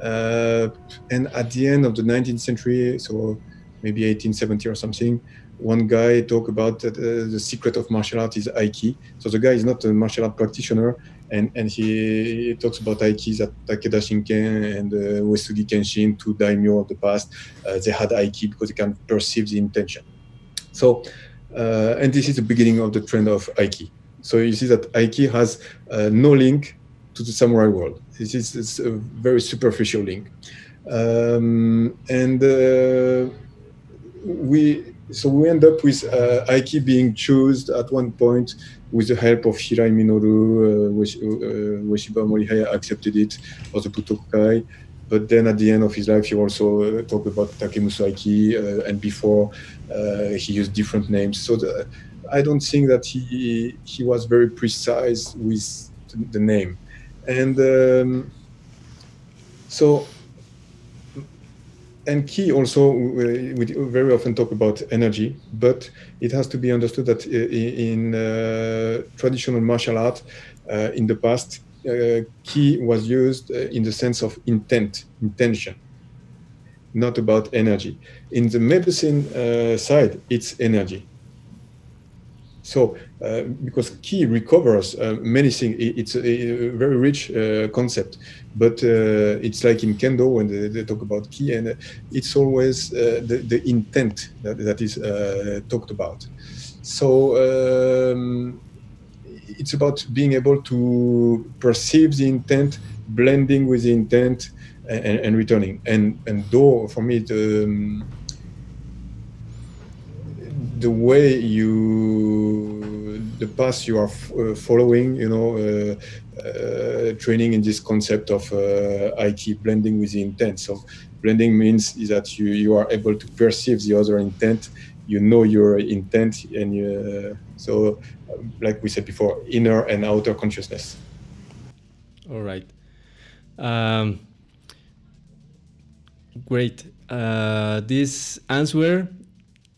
Uh, and at the end of the 19th century, so maybe 1870 or something. One guy talked about uh, the secret of martial art is Aiki. So the guy is not a martial art practitioner, and, and he, he talks about Aiki that Takeda Shingen and uh, Uesugi Kenshin, two daimyo of the past, uh, they had Aiki because they can perceive the intention. So, uh, and this is the beginning of the trend of Aiki. So you see that Aiki has uh, no link to the samurai world. This is a very superficial link. Um, and uh, we so we end up with uh, Aiki being chosen at one point with the help of Hirai Minoru, uh, uh, Ueshiba Morihei accepted it for the Butokukai. But then at the end of his life, he also uh, talked about Takemusu Aiki, uh, and before uh, he used different names. So the, I don't think that he he was very precise with the name, and um, so and ki also we very often talk about energy but it has to be understood that in uh, traditional martial art uh, in the past uh, ki was used uh, in the sense of intent intention not about energy. In the medicine uh, side it's energy so, uh, because ki recovers uh, many things, it's a, very rich uh, concept. But uh, it's like in kendo when they, they talk about ki, and uh, it's always uh, the, the, intent that, that is talked about. So um, it's about being able to perceive the intent, blending with the intent, and, and returning. And and though for me the um, the way you the path you are uh, following you know uh, uh, training in this concept of Aiki blending with the intent. So blending means is that you you are able to perceive the other intent you know your intent and you, so like we said before inner and outer consciousness. All right. Um, great. Uh, this answer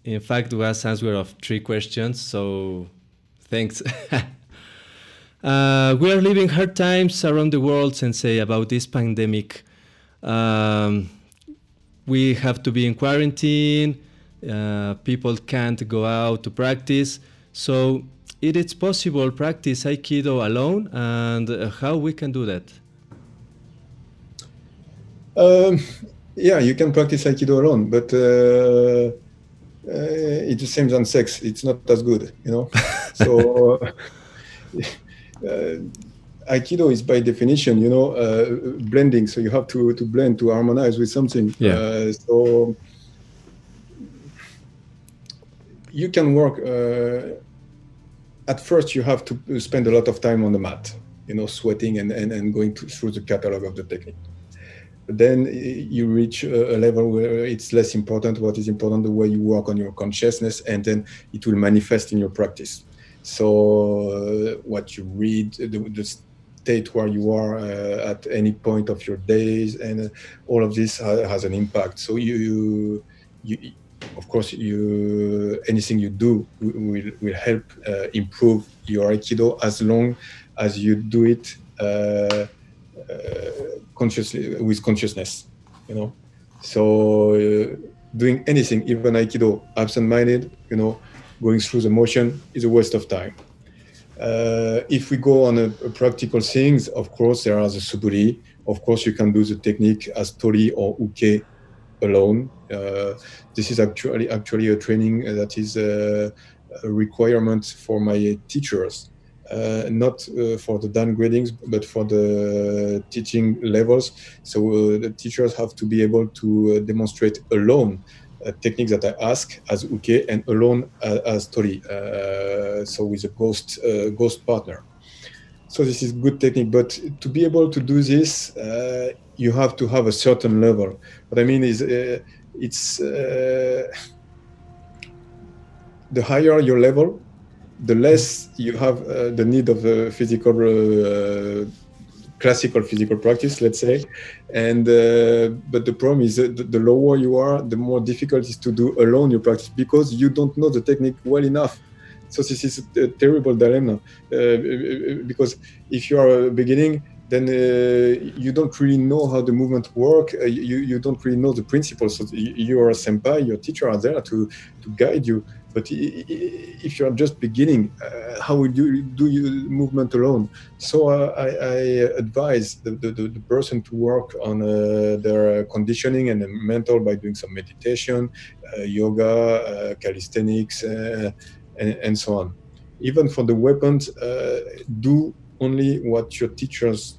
in fact, was answer of three questions, so thanks. uh, we are living hard times around the world, Sensei, about this pandemic. Um, we have to be in quarantine. Uh, people can't go out to practice. So, it is possible practice Aikido alone, and uh, how we can do that? Um, yeah, you can practice Aikido alone, but uh, uh, it's the same as sex. It's not as good, you know. so uh, Aikido is by definition, you know, uh, blending. So you have to to blend to harmonize with something. Yeah. Uh, so you can work. Uh, at first, you have to spend a lot of time on the mat, you know, sweating and and, and going to, through the catalog of the technique. Then you reach a level where it's less important. What is important, the way you work on your consciousness, and then it will manifest in your practice. So uh, what you read, the, the, state where you are uh, at any point of your days, and uh, all of this ha- has an impact. So you, you, you, of course, you anything you do will will help uh, improve your aikido as long as you do it uh, consciously with consciousness. You know, so doing anything, even aikido, absent-minded, you know going through the motion is a waste of time. Uh, if we go on a, a, practical things, of course, there are the suburi. Of course, you can do the technique as tori or uke alone. Uh, this is actually actually a training that is a, a requirement for my teachers, uh, not uh, for the dan gradings, but for the teaching levels. So uh, the teachers have to be able to uh, demonstrate alone techniques that I ask as Uke and alone as, as Tori, uh, so with a ghost uh, ghost partner. So this is good technique, but to be able to do this, uh, you have to have a certain level. What I mean is, it's the higher your level, the less you have uh, the need of a physical uh, classical physical practice, let's say. And uh, but the problem is that the lower you are, the more difficult it is to do alone your practice because you don't know the technique well enough. So this is a terrible dilemma uh, because if you are beginning, then uh, you don't really know how the movement work. Uh, you, you don't really know the principles. So you are a senpai, your teacher are there to to guide you. But if you're just beginning, uh, how would you do you movement alone? So uh, I, I, advise the, the, the, person to work on uh, their conditioning and mental by doing some meditation, uh, yoga, uh, calisthenics, uh, and, and, so on. Even for the weapons, do only what your teachers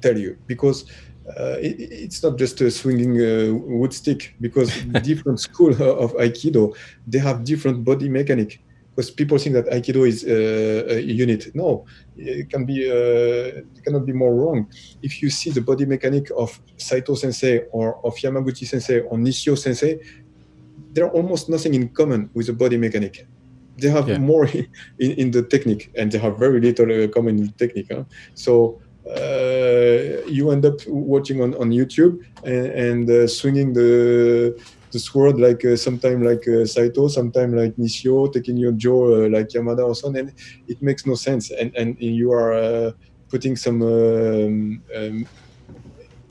tell you because uh, it, it's not just a swinging uh, wood stick because different school of aikido they have different body mechanic because people think that aikido is uh, a unit no it can be uh, it cannot be more wrong if you see the body mechanic of saito sensei or of yamaguchi sensei or nishio sensei there are almost nothing in common with the body mechanic they have yeah. more in, in the technique and they have very little uh, common in the technique huh? so uh, you end up watching on, on YouTube and, and uh, swinging the the sword like uh, sometime like uh, Saito, sometime like Nishio, taking your jo uh, like Yamada or so, and it makes no sense. And and you are uh, putting some um, um,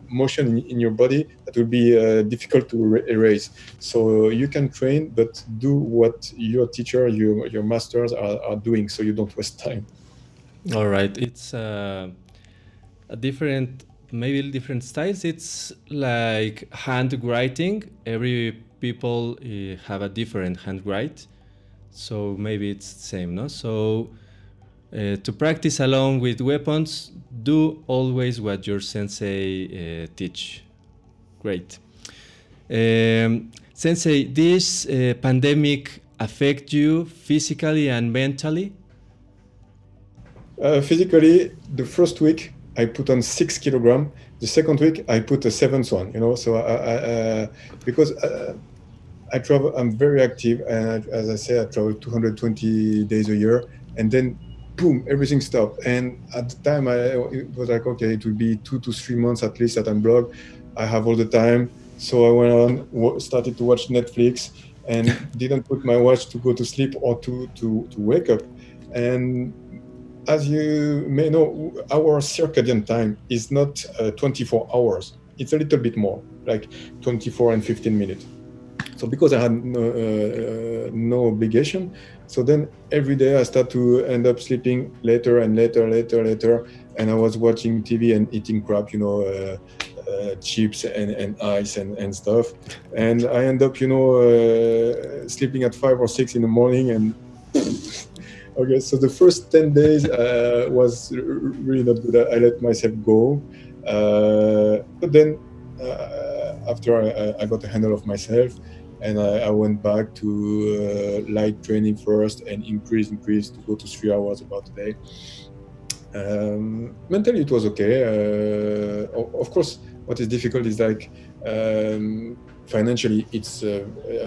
motion in, in, your body that will be difficult to erase. So you can train, but do what your teacher, your your masters are, are doing, so you don't waste time. All right, it's different maybe different styles. It's like handwriting. Every people uh, have a different handwrite. So maybe it's the same no? So uh, to practice along with weapons do always what your sensei uh, teach. Great. Um, sensei this pandemic affect you physically and mentally? Uh, physically the first week I put on six kilogram. The second week, I put a seventh one. You know, so I, I, uh, because uh, I travel, I'm very active, and as I say, I travel 220 days a year, and then boom, everything stopped. And at the time, I it was like, okay, it will be two to three months at least that I'm blog. I have all the time, so I went on, started to watch Netflix, and didn't put my watch to go to sleep or to to to wake up, and as you may know, our circadian time is not uh, 24 hours. It's a little bit more, like 24 and 15 minutes. So because I had no, uh, no obligation, so then every day I start to end up sleeping later and later, later, later, and I was watching TV and eating crap, you know, uh, uh, chips and, and ice and, and stuff, and I end up, you know, uh, sleeping at five or six in the morning and. okay, so the first ten days uh, was really not good. I, let myself go, uh, but then after I, I got a handle of myself, and I, I, went back to uh, light training first and increase increase to go to three hours about a day. Um, mentally it was okay. Uh, of course what is difficult is like um, financially it's uh,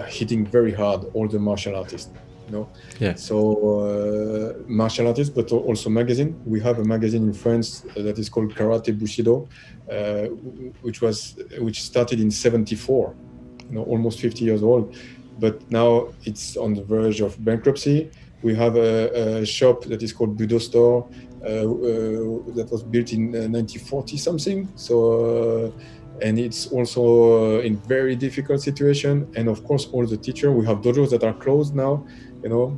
hitting very hard all the martial artists you know yeah so uh, martial artists but also magazine we have a magazine in france that is called karate bushido uh, which was which started in 74 you know, almost 50 years old, but now it's on the verge of bankruptcy. We have a, a shop that is called Budo Store uh, uh, that was built in 1940 uh, something. So, uh, and it's also uh, in very difficult situation. And of course, all the teachers, we have dojos that are closed now, you know.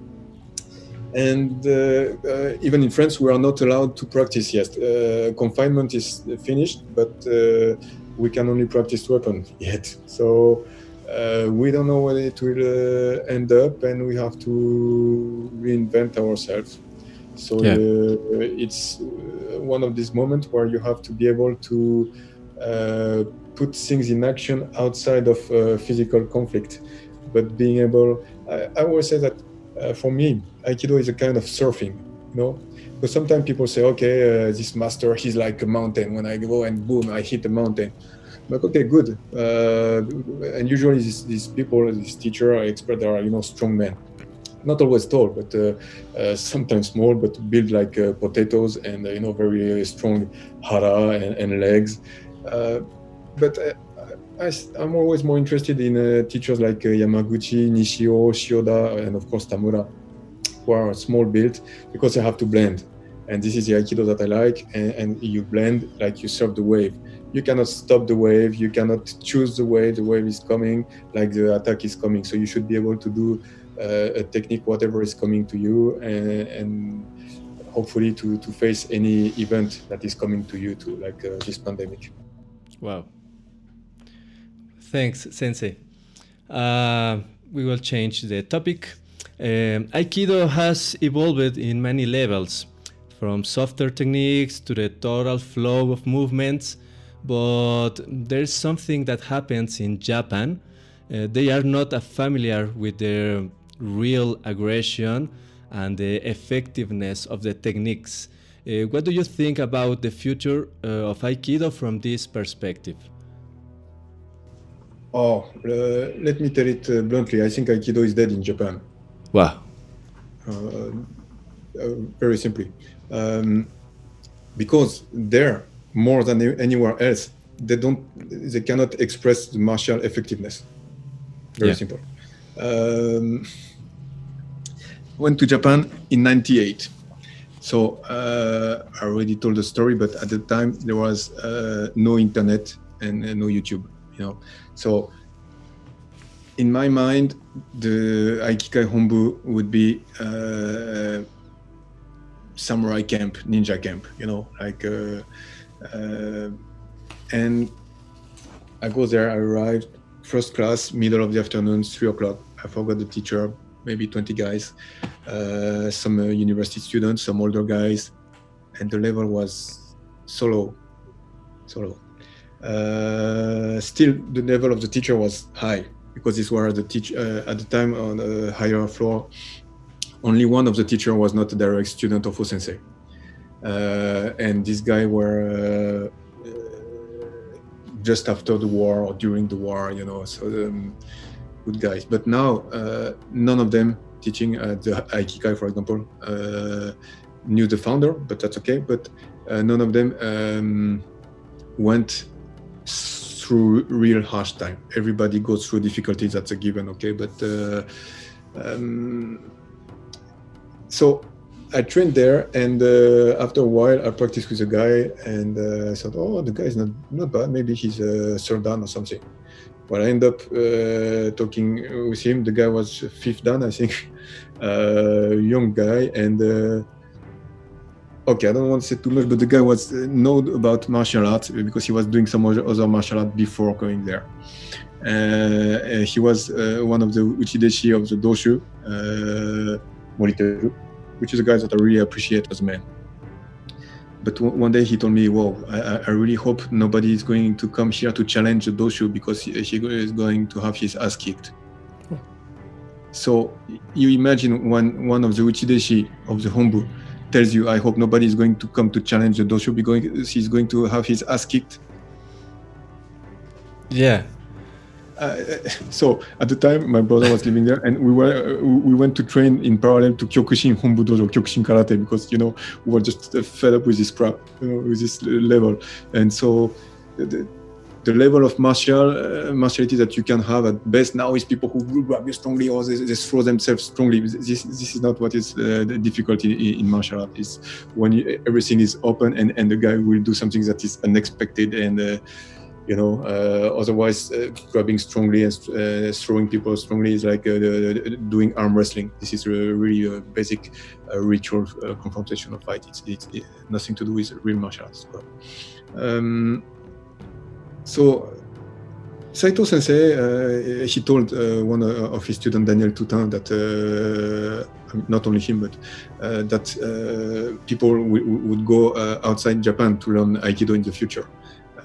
And even in France, we are not allowed to practice yet. confinement is finished, but we can only practice weapon yet. So uh, we don't know where it will uh, end up, and we have to reinvent ourselves. So yeah. uh, it's uh, one of these moments where you have to be able to uh, put things in action outside of uh, physical conflict. But being able, I, I always say that for me, Aikido is a kind of surfing, you know. Because sometimes people say, okay, this master, he's like a mountain. When I go and boom, I hit the mountain like okay good uh, and usually these, these people these teacher are expert are you know strong men not always tall but uh, uh, sometimes small but build like uh, potatoes and uh, you know very strong hara and, and legs uh, but I, am always more interested in teachers like Yamaguchi, Nishio, Shioda, and of course Tamura, who are small built because they have to blend. And this is the Aikido that I like. And, and you blend like you surf the wave you cannot stop the wave you cannot choose the wave the wave is coming like the attack is coming so you should be able to do uh, a technique whatever is coming to you and, and, hopefully to, to face any event that is coming to you too, like uh, this pandemic wow thanks sensei uh, we will change the topic um, aikido has evolved in many levels from softer techniques to the total flow of movements but there's something that happens in Japan. Uh, they are not familiar with the real aggression and the effectiveness of the techniques. Uh, what do you think about the future uh, of Aikido from this perspective? Oh, uh, let me tell it uh, bluntly. I think Aikido is dead in Japan. Wow. Uh, very simply. Um, because there, more than anywhere else they don't they cannot express the martial effectiveness very yeah. simple um, went to japan in 98 so uh, i already told the story but at the time there was uh, no internet and uh, no youtube you know so in my mind the aikikai honbu would be uh, samurai camp ninja camp you know like uh, uh, and I go there. I arrived first class, middle of the afternoon, three o'clock. I forgot the teacher, maybe 20 guys, uh, some uh, university students, some older guys, and the level was so low, so low. Uh, still, the level of the teacher was high because this were the teach uh, at the time on a higher floor. Only one of the teacher was not a direct student of O-sensei. Uh, and this guy were uh, just after the war or during the war, you know, so um, good guys. But now uh, none of them teaching at the Aikikai, for example, knew the founder, but that's okay. But none of them um, went through real harsh time. Everybody goes through difficulties. That's a given, okay. But uh, um, so I trained there, and uh, after a while, I practiced with a guy, and uh, I thought, oh, the guy is not not bad. Maybe he's a Serdan or something. well, I end up uh, talking with him. The guy was fifth dan, I think, uh, young guy, and uh, okay, I don't want to say too much, but the guy was uh, known about martial arts because he was doing some other martial art before going there. Uh, he was uh, one of the uchideshi of the doshu, uh, Moriteru, which is a guy that I really appreciate as a man. But one day he told me, "Whoa, I, I, really hope nobody is going to come here to challenge the doshu because he, he is going to have his ass kicked." So you imagine when one of the uchideshi of the Hombu tells you, "I hope nobody is going to come to challenge the doshu because he's going to have his ass kicked." Yeah, uh, so at the time my brother was living there and we were uh, we went to train in parallel to kyokushin hombu dojo kyokushin karate because you know we were just fed up with this crap you know with this level. And so the, the level of martial uh, martiality that you can have at best now is people who grab you strongly or they, they throw themselves strongly. This this is not what is uh, the difficulty in, in, martial art. Is when you, everything is open and and the guy will do something that is unexpected and uh, you know uh, otherwise uh, grabbing strongly and uh, throwing people strongly is like doing arm wrestling this is really a basic ritual confrontation of fight it's, it's, it's, nothing to do with real martial arts um, so Saito Sensei, uh, he told uh, one of his students, Daniel Toutain, that uh, not only him, but that people would go outside Japan to learn Aikido in the future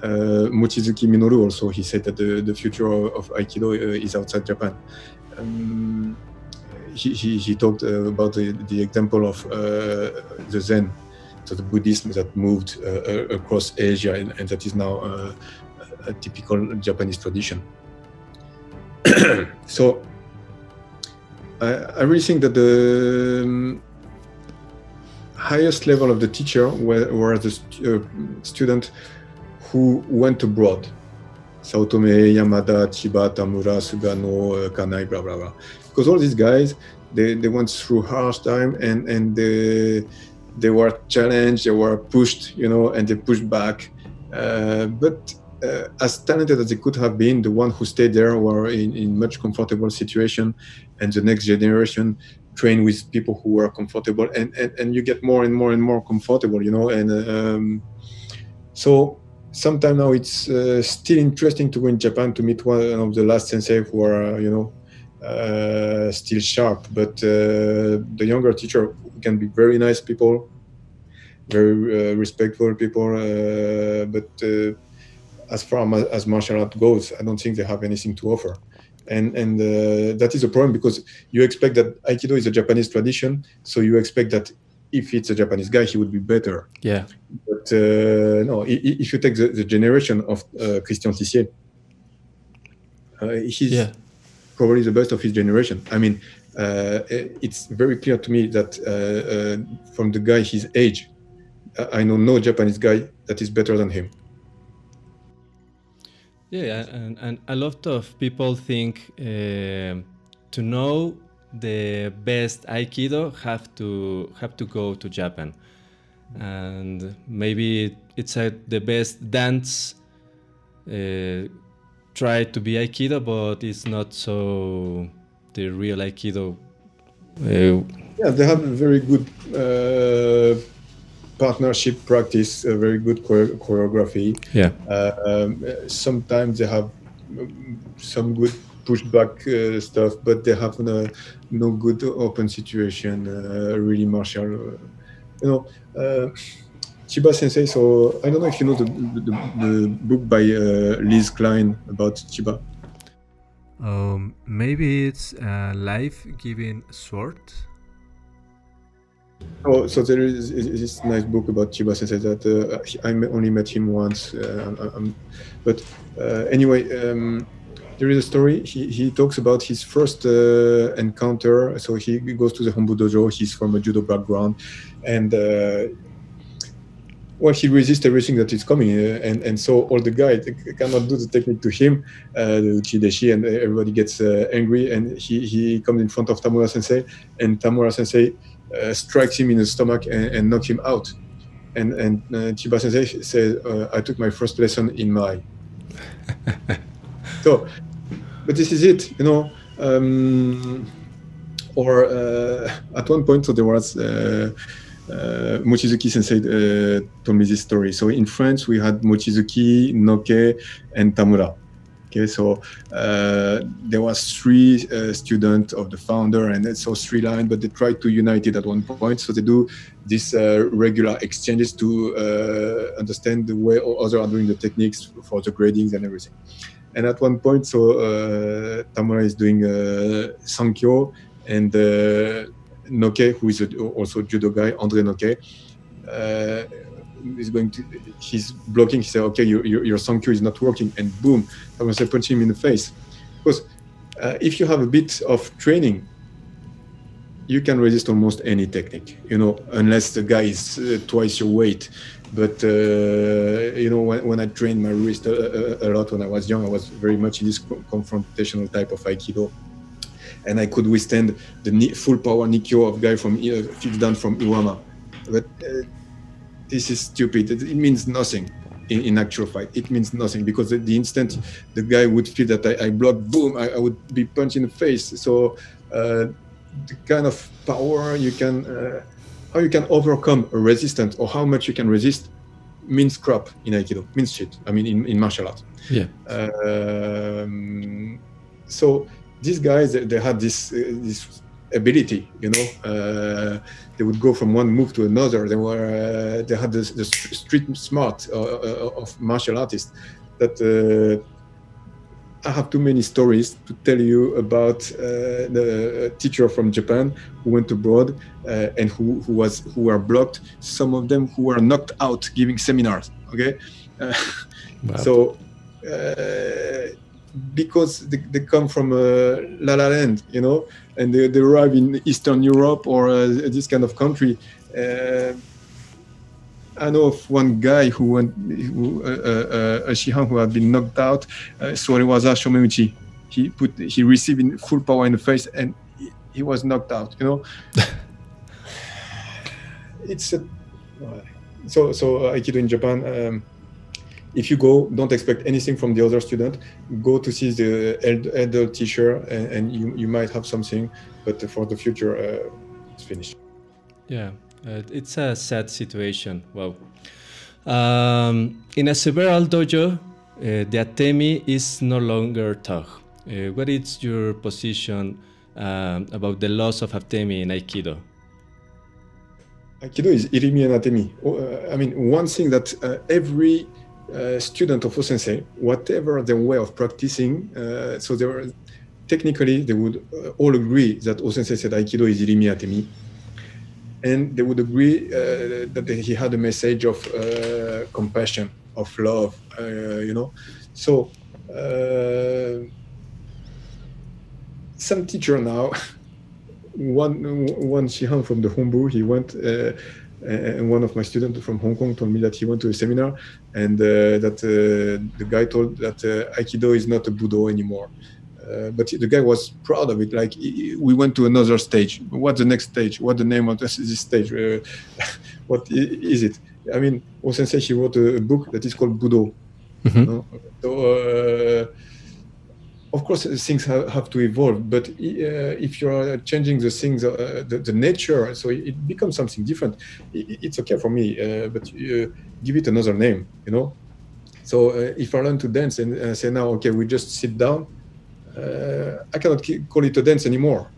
uh, Mochizuki Minoru also he said that the, the future of, Aikido uh, is outside Japan. Um, he, he, he, talked uh, about the, the example of uh, the Zen, so the Buddhism that moved uh, across Asia and, and, that is now a typical Japanese tradition. so I, I, really think that the um, highest level of the teacher, were, where the uh, student who went abroad. Saotome, Yamada, Chiba, Tamura, Sugano, Kanai, blah, blah, blah. Because all these guys, they, they went through harsh time and, and they, they were challenged, they were pushed, you know, and they pushed back. Uh, but uh, as talented as they could have been, the one who stayed there were in, in much comfortable situation, and the next generation train with people who were comfortable, and, and, and you get more and more and more comfortable, you know. And um, so sometimes now it's uh, still interesting to go in Japan to meet one of the last sensei who are, you know, uh, still sharp. But uh, the younger teacher can be very nice people, very uh, respectful people. Uh, but uh, as far as martial art goes, I don't think they have anything to offer. And and that is a problem because you expect that Aikido is a Japanese tradition, so you expect that if it's a Japanese guy, he would be better. Yeah. But uh, no, if you take the, the generation of uh, Christian Tissier, uh, he's yeah. probably the best of his generation. I mean, uh, it's very clear to me that uh, uh, from the guy his age, I know no Japanese guy that is better than him. Yeah, and, and a lot of people think to know the best aikido have to have to go to Japan, and maybe it's a, the best dance. Uh, try to be aikido, but it's not so the real aikido. Uh, yeah, they have a very good uh, partnership practice, a very good chore- choreography. Yeah. Uh, um, sometimes they have some good pushback uh, stuff, but they have no, no good open situation, uh, really martial. Uh, you know, uh, Chiba Sensei. So I don't know if you know the, the, the book by uh, Liz Klein about Chiba. Um, maybe it's a life-giving sword. Oh, so there is, is this nice book about Chiba Sensei that uh, I only met him once, uh, but uh, anyway, um, there is a story. He, he talks about his first uh, encounter. So he goes to the Hombu Dojo. He's from a judo background, and uh, well, he resists everything that is coming, uh, and and so all the guys cannot do the technique to him, uh, the uchideshi, and everybody gets uh, angry. And he he comes in front of Tamura Sensei, and Tamura Sensei uh, strikes him in the stomach and, and knocks him out. And and Chiba Sensei says, "I took my first lesson in my." so but this is it, you know. Um, or uh, at one point, so there was uh, uh, Mochizuki Sensei uh, told me this story. So in France, we had Mochizuki, Nocquet, and Tamura. Okay, so uh, there was three uh, students of the founder, and it's so three line, but they tried to unite it at one point. So they do these uh, regular exchanges to uh, understand the way others are doing the techniques for the gradings and everything. And at one point, so uh, Tamura is doing uh, Sankyo, and Nocquet, who is also judo guy, Andre Nocquet, is going to he's blocking he said okay your, your, your Sankyo is not working and boom I was punch him in the face. Because uh, if you have a bit of training you can resist almost any technique you know unless the guy is uh, twice your weight. But uh, you know when, when I trained my wrist a, a, a, lot when I was young I was very much in this confrontational type of aikido. And I could withstand the full power nikyo of guy from uh, fixed down from Iwama. But uh, this is stupid. It, means nothing in, in, actual fight. It means nothing because the, the instant the guy would feel that I, I block, boom, I, I, would be punched in the face. So uh, the kind of power you can, uh, how you can overcome a resistance or how much you can resist means crap in Aikido, means shit. I mean, in, in martial arts. Yeah. Um, so these guys, they, they had this uh, this ability. You know, uh, they would go from one move to another. They were uh, they had the, the street smart uh, uh, of martial artists that. Uh, I have too many stories to tell you about the teacher from Japan who went abroad and who, who was who were blocked. Some of them who were knocked out giving seminars. Okay, wow. so because they, they come from uh, La La Land, you know, and they, they arrive in Eastern Europe or uh, this kind of country. Uh, I know of one guy who went, who, uh, uh, a Shihan who had been knocked out, uh, Shomenuchi. He put, he received in full power in the face and he, he was knocked out. You know, it's a, so so Aikido in Japan. Um, if you go, don't expect anything from the other student. Go to see the adult teacher, and, and you, you might have something, but for the future, uh, it's finished. Yeah, uh, it's a sad situation. Wow. Um, in a several dojo, uh, the atemi is no longer taught. Uh, what is your position um, about the loss of atemi in Aikido? Aikido is irimi and atemi. Oh, uh, I mean, one thing that uh, every uh, student of Sensei, whatever their way of practicing, uh, so they were technically they would uh, all agree that O Sensei said Aikido is irimi atemi, and they would agree uh, that he had a message of uh, compassion, of love, you know. So some teacher now, one one Shihan from the Hombu, he went and one of my students from Hong Kong told me that he went to a seminar and uh, that uh, the guy told that uh, Aikido is not a Budo anymore. Uh, but the guy was proud of it. Like we went to another stage. What's the next stage? What the name of this, this stage? Uh, what is it? I mean, Osensei she wrote a, a, book that is called Budo. Mm-hmm. You know? So uh, of course things have, have to evolve but uh, if you're changing the things uh, the, the, nature so it becomes something different. It, it's okay for me uh, but uh, give it another name you know? So uh, if i learn to dance and uh, say now okay we just sit down i cannot call it a dance anymore.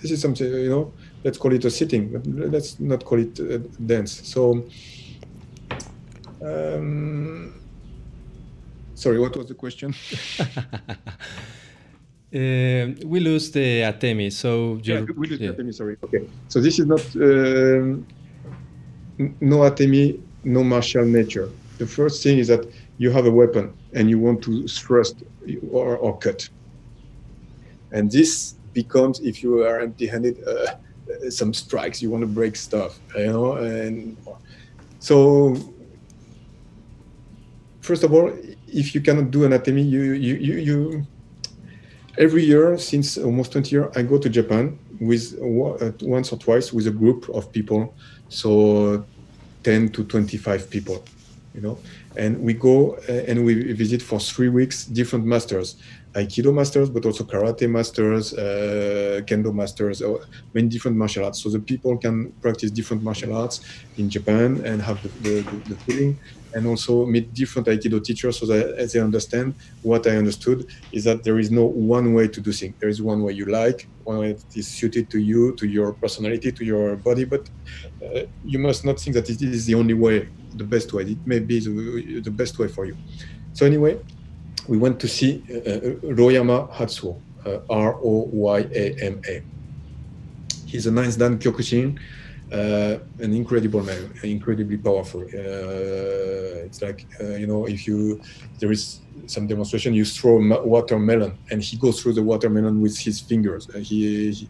This is something you know let's call it a sitting let's not call it a dance. So um, Sorry, what was the question? Uh, we lose the Atemi, so yeah, we lose yeah. the Atemi. Sorry. Okay, so this is not um, no Atemi, no martial nature. The first thing is that you have a weapon and you want to thrust or, or cut, and this becomes if you are empty-handed, uh, some strikes. You want to break stuff, you know, and so first of all, if you cannot do an atemi, you, you, you, you every year since almost 20 years, I go to Japan with uh, once or twice with a group of people, so 10 to 25 people, you know, and we go uh, and we visit for three weeks different masters aikido masters but also karate masters uh, kendo masters or many different martial arts so the people can practice different martial arts in japan and have the, the, the feeling and also meet different aikido teachers so that as they understand what i understood is that there is no one way to do things there is one way you like one way that is suited to you to your personality to your body but uh, you must not think that it is the only way the best way. It may be the, the best way for you. So anyway, we went to see uh, uh Royama Hatsuo, uh, R-O-Y-A-M-A. He's a ninth dan Kyokushin, uh, an incredible man, incredibly powerful. Uh, it's like uh, you know, if you there is some demonstration, you throw a watermelon, and he goes through the watermelon with his fingers. he, he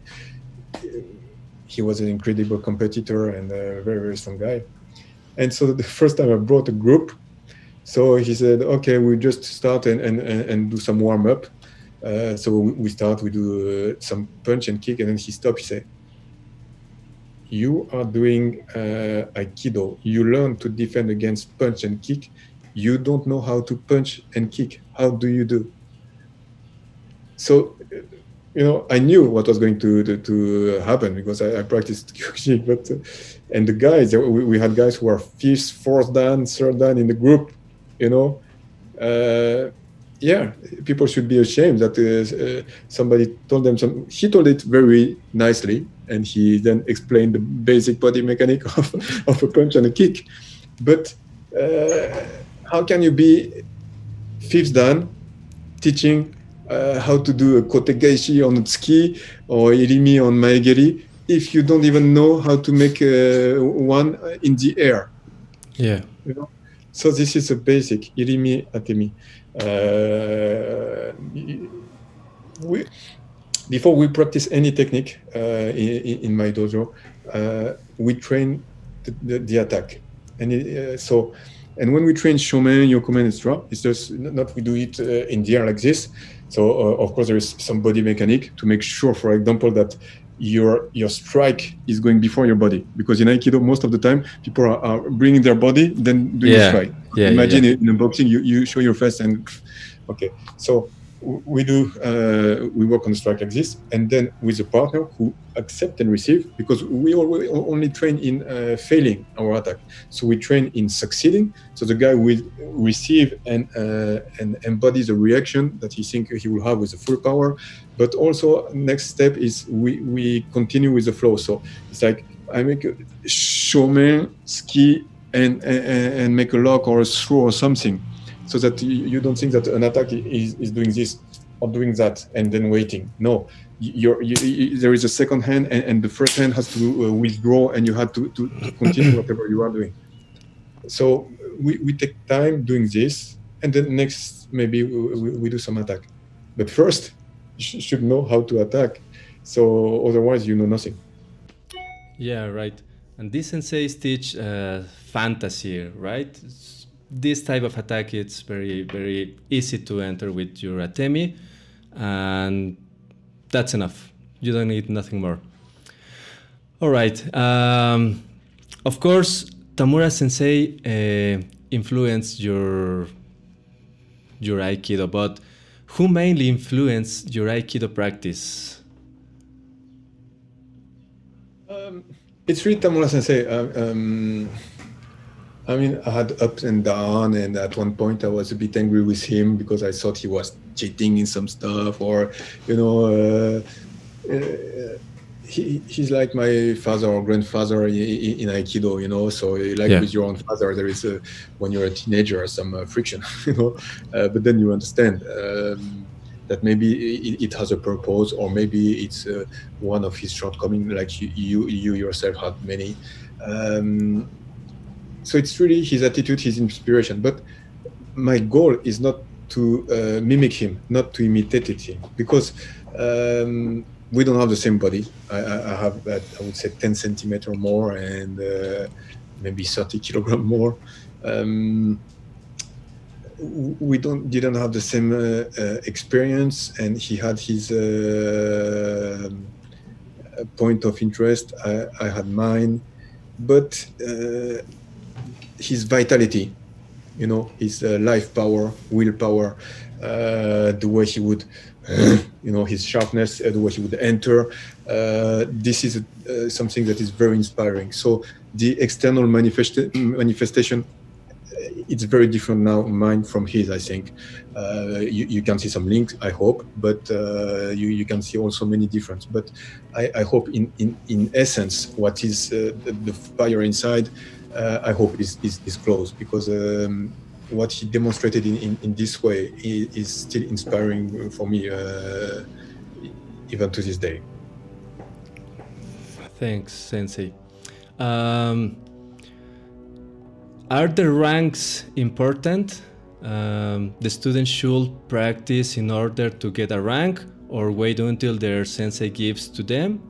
he was an incredible competitor and a very very strong guy. And so the first time I brought a group, so he said, okay, we just start and, and, and do some warm up. Uh, so we start, we do uh, some punch and kick, and then he stopped. He said, "You are doing uh, Aikido. You learn to defend against punch and kick. You don't know how to punch and kick. How do you do?" So you know, I knew what was going to to, to happen because I, I practiced Kyokushin. But uh, and the guys, we, we, had guys who were fifth, fourth dan, third dan in the group. You know, uh, yeah, people should be ashamed that uh, uh, somebody told them some. He told it very nicely, and he then explained the basic body mechanic of of a punch and a kick. But uh, how can you be fifth dan teaching uh, how to do a kotegaeshi on tsuki or irimi on maegeri if you don't even know how to make uh, one in the air. Yeah. You know? So this is a basic irimi atemi. Uh, we, before we practice any technique uh, in, in, my dojo, uh, we train the, the, the attack, and it, uh, so and when we train shomen, yokomen, etc., it's just not we do it uh, in the air like this. So uh, of course there is some body mechanic to make sure, for example, that your your strike is going before your body because in aikido most of the time people are, are bringing their body then doing yeah. a strike yeah, imagine yeah. in boxing you, you show your face and okay so we do uh, we work on the strike like this and then with a partner who accept and receive because we only train in uh, failing our attack. So we train in succeeding. So the guy will receive and uh, and embody the reaction that he think he will have with the full power. But also next step is we we continue with the flow. So it's like i make a shomen tsuki and, and and make a lock or a throw or something so that you don't think that an attack is, is doing this or doing that and then waiting. No, you, you, there is a second hand, and, and, the first hand has to uh, withdraw, and you have to, to, to continue whatever you are doing. So we, we take time doing this, and then next maybe we, we do some attack. But first, you should know how to attack. So otherwise, you know nothing. Yeah, right. And these senseis teach uh, fantasy, right? This type of attack it's very very easy to enter with your atemi and that's enough. You don't need nothing more. All right um, of course tamura sensei uh, influenced your your aikido but who mainly influenced your aikido practice? Um, it's really tamura sensei. Uh, um, I mean, I had ups and downs, and at one point I was a bit angry with him because I thought he was cheating in some stuff, or you know, uh, uh, he, he's like my father or grandfather in, in, Aikido, you know. So like yeah. with your own father, there is a, when you're a teenager some uh, friction, you know. Uh, but then you understand. Um, that maybe it, it, has a purpose, or maybe it's uh, one of his shortcomings, like you, you, you yourself had many. Um, so it's really his attitude, his inspiration. But my goal is not to uh, mimic him, not to imitate him, because um, we don't have the same body. I, I have, uh, I would say, 10 centimeter more and uh, maybe 30 kilogram more. Um, we don't didn't have the same uh, uh, experience, and he had his uh, point of interest. I, I had mine, but his vitality You know, his uh, life power, willpower, uh, the way he would, you know, his sharpness, uh, the way he would enter. Uh, this is uh, something that is very inspiring. So the external manifesta- manifestation it's very different now mine from his i think uh, you, you, can see some links i hope but uh, you, you can see also many differences but i, I hope in, in, in essence what is uh, the, the, fire inside uh, i hope is, is, is close because um, what he demonstrated in, in, in this way is, still inspiring for me uh, even to this day thanks sensei um, are the ranks important? Um, the students should practice in order to get a rank or wait until their sensei gives to them?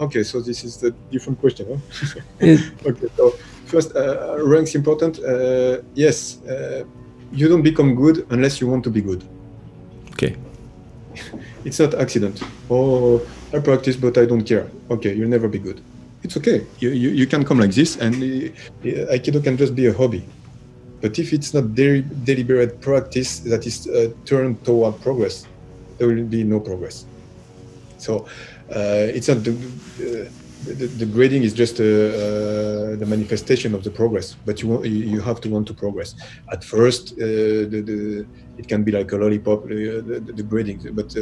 Okay, so this is the different question. Huh? okay, so first, uh, ranks important. Uh, yes, uh, you don't become good unless you want to be good. Okay. it's not accident. Oh, I practice, but I don't care. Okay, you'll never be good it's okay. You, you, you can come like this, and uh, Aikido can just be a hobby. But if it's not de- deliberate practice that is uh, turned toward progress, there will be no progress. So uh, it's not the, uh, the, the, grading is just uh, uh, the manifestation of the progress, but you you have to want to progress. At first, the, the, it can be like a lollipop, the, the, grading. But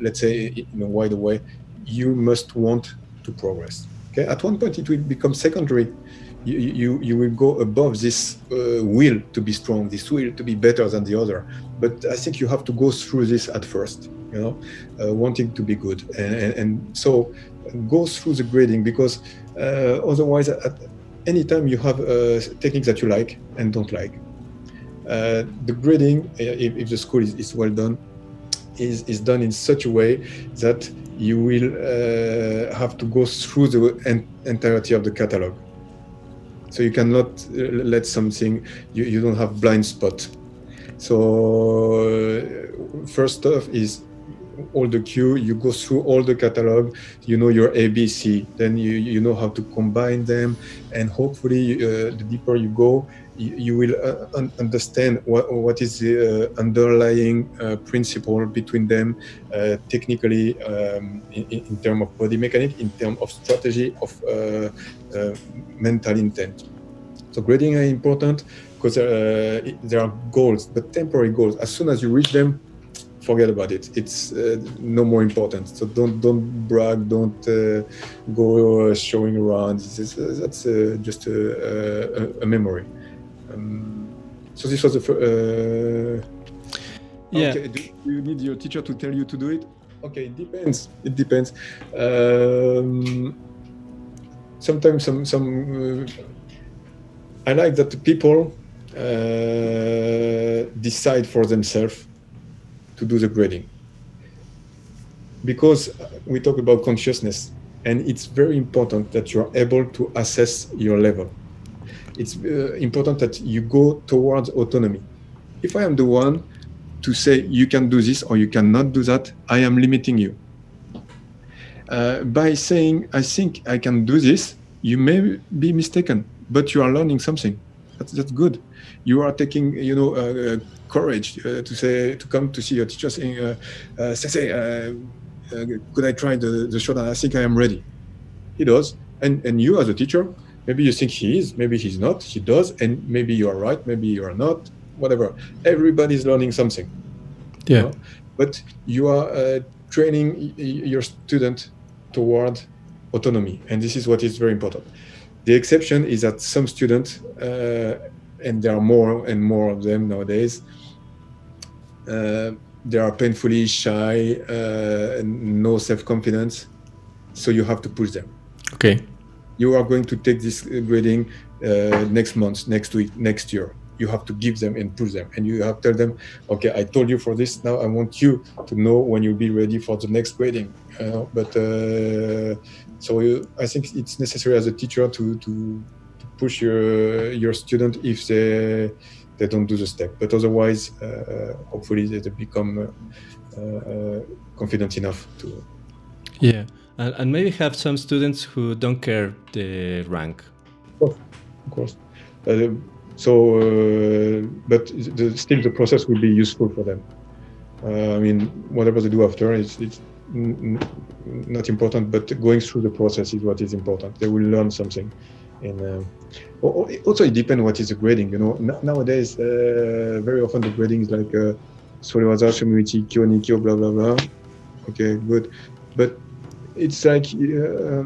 let's say in a wider way, you must want to progress. Okay, at one point it will become secondary. You, you, will go above this uh, will to be strong, this will to be better than the other. But I think you have to go through this at first, you know, uh, wanting to be good. And, and, and, so go through the grading because uh, otherwise, at any time you have uh, techniques that you like and don't like. Uh, the grading, uh, if, if the school is, is well done, is, is done in such a way that you will uh, have to go through the entirety of the catalog. So you cannot uh, let something, you, you don't have blind spot. So uh, first off is all the kyu, you go through all the catalog, you know your ABC, then you, you know how to combine them, and hopefully uh, the deeper you go, you, you will uh, un understand what, what is the uh, underlying uh, principle between them technically um, in, in terms of body mechanic, in terms of strategy, of mental intent. So grading is important because there are goals, but temporary goals. As soon as you reach them, forget about it. It's uh, no more important. So don't don't brag. Don't uh, go uh, showing around. that's just a, a, a memory. Um, so this was the first. Uh, yeah. Okay. Do you need your teacher to tell you to do it? Okay, it depends. It depends. Um, sometimes some some. Uh, I like that the people uh, decide for themselves to do the grading because we talk about consciousness and it's very important that you are able to assess your level it's uh, important that you go towards autonomy. If I am the one to say you can do this or you cannot do that, I am limiting you. Uh, by saying I think I can do this, you may be mistaken, but you are learning something. That's, that's good. You are taking, you know, uh, uh courage uh, to say to come to see your teacher saying, uh, "Say, could I try the the shot? I think I am ready." He does, and and you as a teacher, Maybe you think he is, maybe he's not, he does, and maybe you are right, maybe you are not, whatever. Everybody's learning something. Yeah. You know? But you are uh, training your student toward autonomy, and this is what is very important. The exception is that some students, uh, and there are more and more of them nowadays, uh, they are painfully shy, uh, no self confidence, so you have to push them. Okay you are going to take this grading uh, next month, next week, next year. You have to give them and push them, and you have to tell them, okay, I told you for this. Now I want you to know when you'll be ready for the next grading. Uh, but uh, so you, I think it's necessary as a teacher to to, to push your your student if they they don't do the step. But otherwise, uh, hopefully they become uh, uh, confident enough to. Yeah and, and maybe have some students who don't care the rank. Of course, uh, So, uh, but the, still the process will be useful for them. Uh, I mean, whatever they do after, it's, it's not important, but going through the process is what is important. They will learn something. And uh, also, it depends what is the grading. You know, nowadays, uh, very often the grading is like uh, Suwariwaza, Shomenuchi, Kyo, Nikyo, blah blah blah. Okay, good, but it's like uh,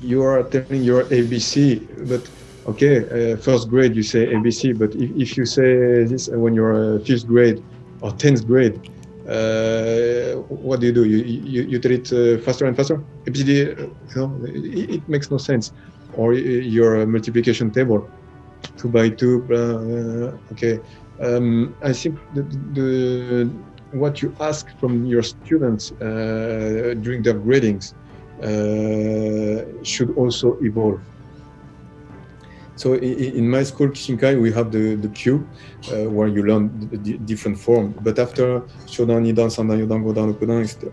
you are telling your ABC, but okay, uh, first grade you say ABC, but if, if you say this when you're fifth grade or tenth grade, uh, what do you do? You you, you it uh, faster and faster. ABCD, you know, it, it, makes no sense. Or your multiplication table, two by two. Uh, okay, um, I think the, the, what you ask from your students uh, during their gradings uh, should also evolve. So in my school, Kishinkai, we have the, the kyu uh, where you learn the, different form. But after Shodan, Nidan, Sandan, Yodan, Godan, Okudan,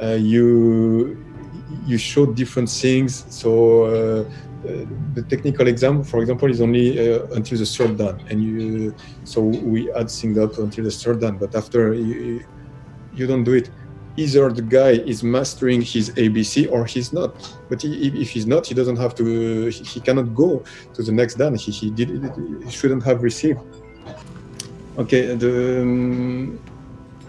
uh, you you show different things. So uh, the technical exam, for example, is only uh, until the third dan, and you so we add things up until the third dan. But after you, you don't do it either the guy is mastering his ABC or he's not. But he, if he's not, he doesn't have to. He, he cannot go to the next dan. He, he did. He shouldn't have received. Okay. The um,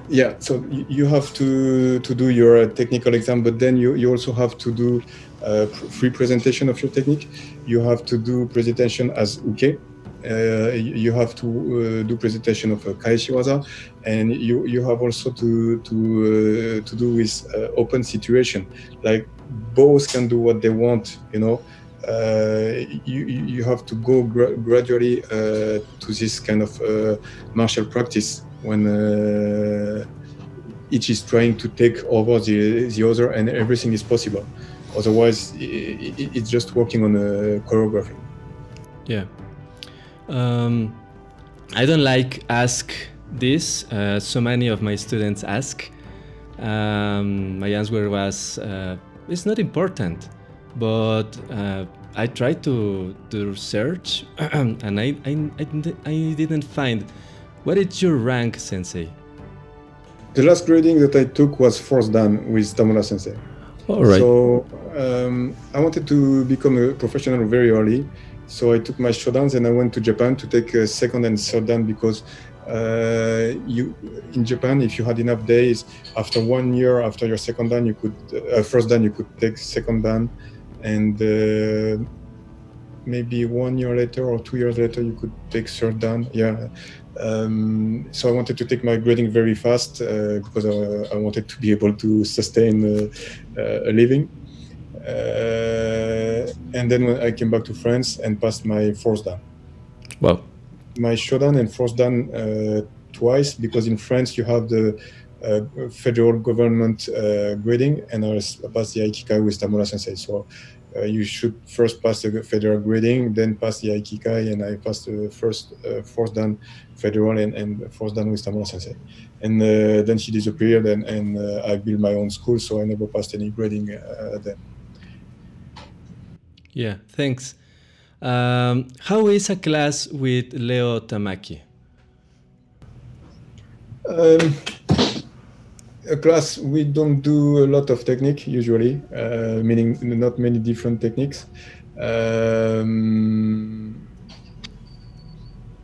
yeah. So you have to to do your technical exam, but then you you also have to do a free presentation of your technique. You have to do presentation as uke uh, you have to uh, do presentation of kaeshiwaza, and you you have also to to uh, to do with open situation, like both can do what they want, you know. Uh, you, you have to go gra gradually uh, to this kind of uh, martial practice when each is trying to take over the, the other and everything is possible. Otherwise, it, it, it's just working on a choreography. Yeah. Um, I don't like ask this. Uh, so many of my students ask. Um, my answer was, uh, it's not important, but uh, I tried to to search, and I, I I didn't find. What is your rank, Sensei? The last grading that I took was fourth dan with Tamura Sensei. All right. So um, I wanted to become a professional very early. So I took my shodans and I went to Japan to take a second and third dan because uh, you in Japan, if you had enough days, after one year after your second dan, you could uh, first dan you could take second dan, and uh, maybe one year later or two years later you could take third dan. Yeah. Um, so I wanted to take my grading very fast uh, because I, I, wanted to be able to sustain uh, uh, a living. Uh, and then when I came back to France and passed my fourth dan. Wow. My shodan and fourth dan uh, twice because in France you have the uh, federal government uh, grading and I passed the Aikikai with Tamura Sensei. So uh, you should first pass the federal grading, then pass the Aikikai, and I passed the first uh, fourth dan federal and, and fourth dan with Tamura Sensei. And uh, then she disappeared, and, and I built my own school, so I never passed any grading then. Yeah, thanks. Um, how is a class with Leo Tamaki? Um, a class we don't do a lot of technique usually, uh, meaning not many different techniques. Um,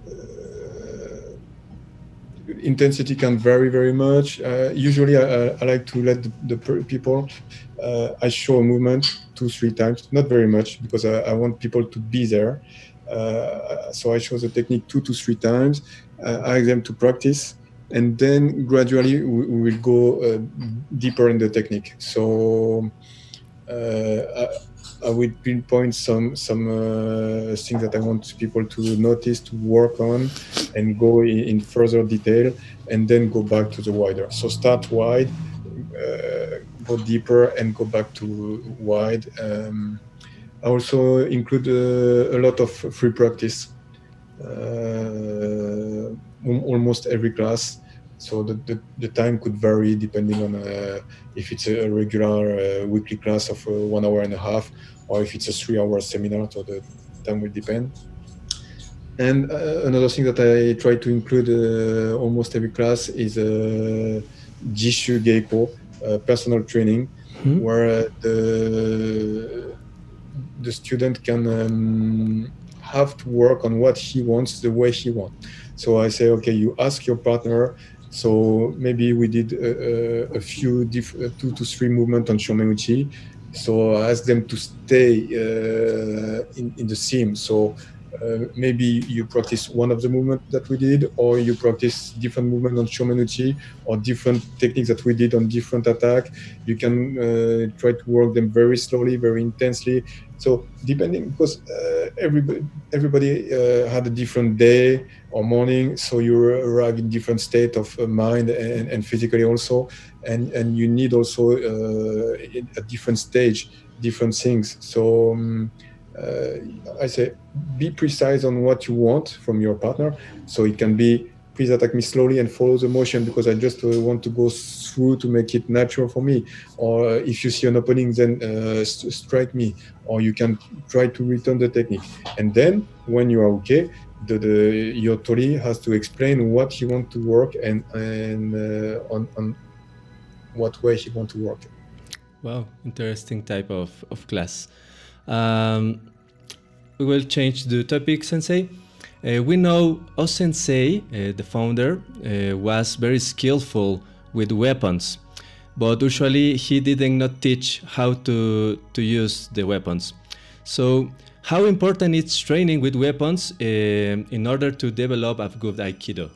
uh, intensity can vary very much. Uh, usually, I, I, like to let the, the people. Uh, I show a movement two, three times, not very much because I, I want people to be there. Uh, so I show the technique two to three times. Uh, ask them to practice, and then gradually we, we will go uh, deeper in the technique. So uh, I, I will pinpoint some some uh, things that I want people to notice, to work on, and go in, in further detail, and then go back to the wider. So start wide, uh, go deeper and go back to wide. Um, I also include uh, a lot of free practice, uh, almost every class. So the, the, the, time could vary depending on uh, if it's a regular weekly class of one hour and a half, or if it's a three-hour seminar. So the time will depend. And uh, another thing that I try to include uh, almost every class is uh, Jishu Geiko, personal training, mm-hmm. where the the student can um, have to work on what he wants the way he wants. So I say, okay, you ask your partner. So maybe we did a, a few different two to three movements on Shomenuchi. So I ask them to stay uh, in, in the theme. So uh, maybe you practice one of the movements that we did, or you practice different movement on Shomenuchi, or different techniques that we did on different attack. You can uh, try to work them very slowly, very intensely. So depending, because uh, everybody everybody uh, had a different day or morning, so you arrive in different state of uh, mind and, and physically also, and and you need also a different stage, different things. So. Um, uh, I say be precise on what you want from your partner. So it can be please attack me slowly and follow the motion because I just uh, want to go through to make it natural for me. Or uh, if you see an opening, then uh, st- strike me. Or you can try to return the technique. And then when you are okay, the, the your tori has to explain what he want to work and and uh, on on what way he want to work. Wow, interesting type of, of class. Um, we will change the topic, Sensei. Uh, we know O-sensei, uh, the founder, uh, was very skillful with weapons, but usually he did not not teach how to, to use the weapons. So, how important is training with weapons uh, in order to develop a good Aikido?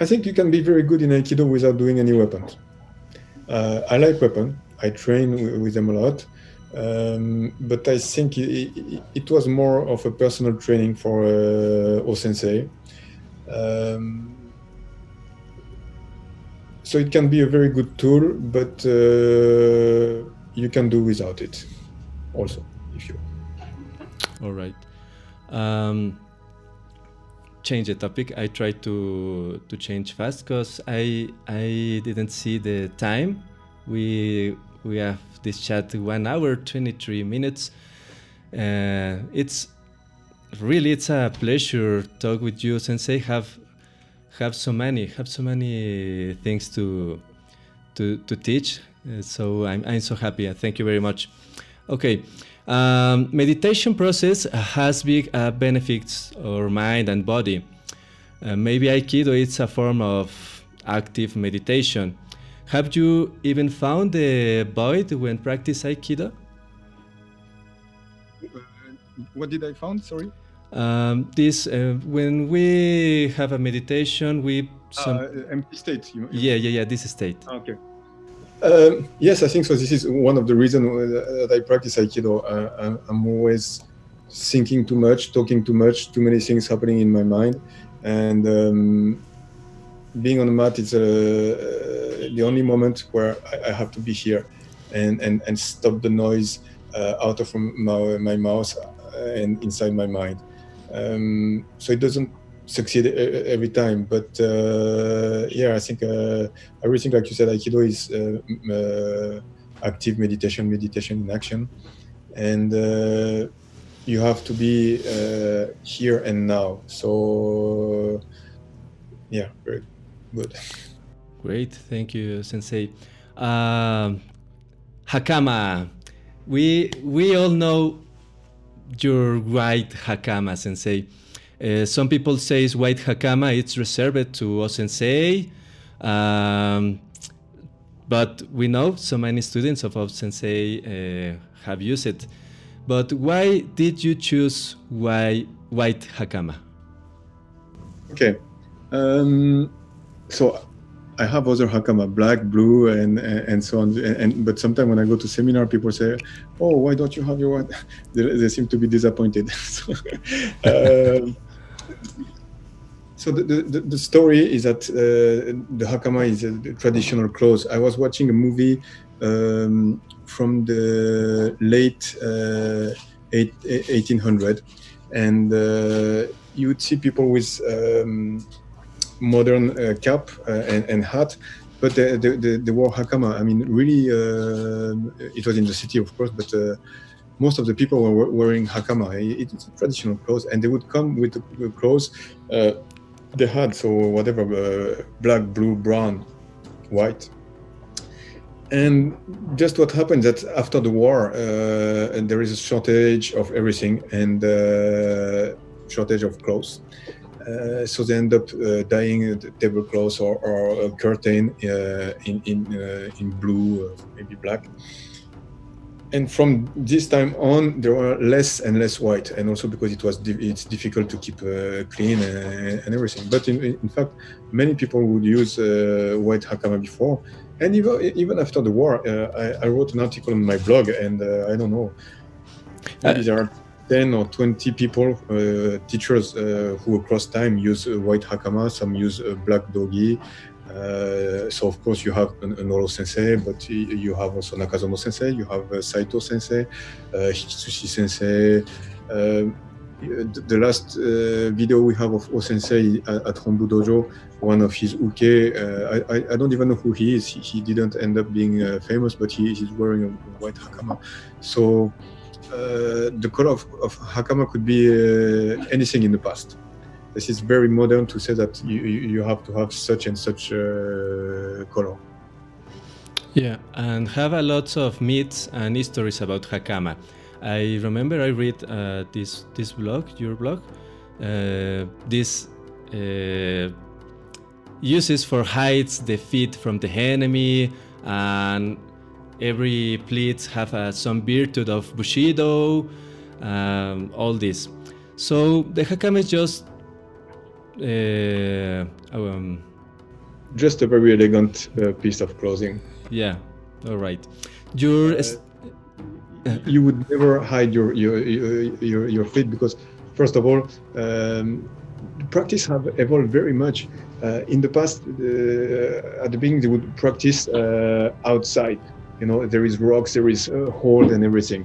I think you can be very good in Aikido without doing any weapons. Uh, I like weapons. I train with them a lot. Um, but I think it, it, it, was more of a personal training for uh, O-sensei. Um, so it can be a very good tool, but uh, you can do without it also if you. All right. Um, change the topic. I try to to change fast because I I didn't see the time. We we have this chat one hour 23 minutes. Uh, it's really it's a pleasure to talk with you sensei. Have have so many have so many things to to to teach. Uh, so I'm, I'm so happy. Thank you very much. Okay um, meditation process has big uh, benefits our mind and body. Uh, maybe aikido is a form of active meditation have you even found the void when practice Aikido? Uh, what did I found? Sorry. Um, this uh, when we have a meditation, we some uh, empty state. You, yeah, yeah, yeah. This state. Ah, okay. Um, yes, I think so. This is one of the reasons that I practice Aikido. Uh, I'm always thinking too much, talking too much, too many things happening in my mind, and um, being on the mat is a the only moment where I, I, have to be here and, and, and stop the noise uh, out of my, my mouth uh, and inside my mind. Um, so it doesn't succeed every time, but uh, yeah, I think uh, everything like you said, Aikido is uh, uh, active meditation, meditation in action, and you have to be here and now. So yeah, very good. Great, thank you, Sensei. Uh, hakama, we we all know your white hakama, Sensei. Uh, some people say it's white hakama it's reserved to O-sensei, um, but we know so many students of O-sensei uh, have used it. But why did you choose white, white hakama? Okay, um, so I have other hakama, black, blue, and and so on. And, and but sometimes when I go to seminar, people say, "Oh, why don't you have your one?" they, they seem to be disappointed. so, um, so the, the, the, story is that uh, the hakama is a traditional clothes. I was watching a movie um, from the late uh, eight, 1800, and uh, you would see people with um, modern uh, cap uh, and, and, hat. But the, the, the, the war hakama, I mean, really, uh, it was in the city, of course, but most of the people were wearing hakama. It's traditional clothes, and they would come with the clothes uh, they had, so whatever, uh, black, blue, brown, white. And just what happened that after the war, uh, there is a shortage of everything and uh, shortage of clothes. Uh, so they end up uh, dyeing the tablecloths or, or a curtain uh, in in uh, in blue, maybe black. And from this time on, there were less and less white, and also because it was di it's difficult to keep uh, clean and, and, everything. But in, in, fact, many people would use uh, white hakama before, and even even after the war, uh, I, I, wrote an article on my blog, and uh, I don't know, maybe uh, there are ten or twenty people, uh, teachers who across time use white hakama. Some use black dogi, uh, so of course you have an, an Oro sensei, but you have also Nakazono sensei, you have uh, Saito sensei, uh, Hikitsuchi sensei. Uh, the, last uh, video we have of O sensei at, Hombu Dojo, one of his uke, uh, I, I, don't even know who he is. He, he didn't end up being famous, but he, he's wearing a white hakama. So the color of, of hakama could be anything in the past this is very modern to say that you, you have to have such and such uh, color. Yeah, and have a lot of myths and histories about Hakama. I remember I read uh, this this blog, your blog, uh, this uh, uses for hides the feet from the enemy, and every pleats have uh, some virtue of Bushido, um, all this. So the Hakama is just uh, um, just a very elegant uh, piece of clothing. Yeah. All right. Your uh, you would never hide your your your, your feet because first of all um, practice have evolved very much uh, in the past uh, at the beginning they would practice uh, outside you know there is rocks there is a hole and everything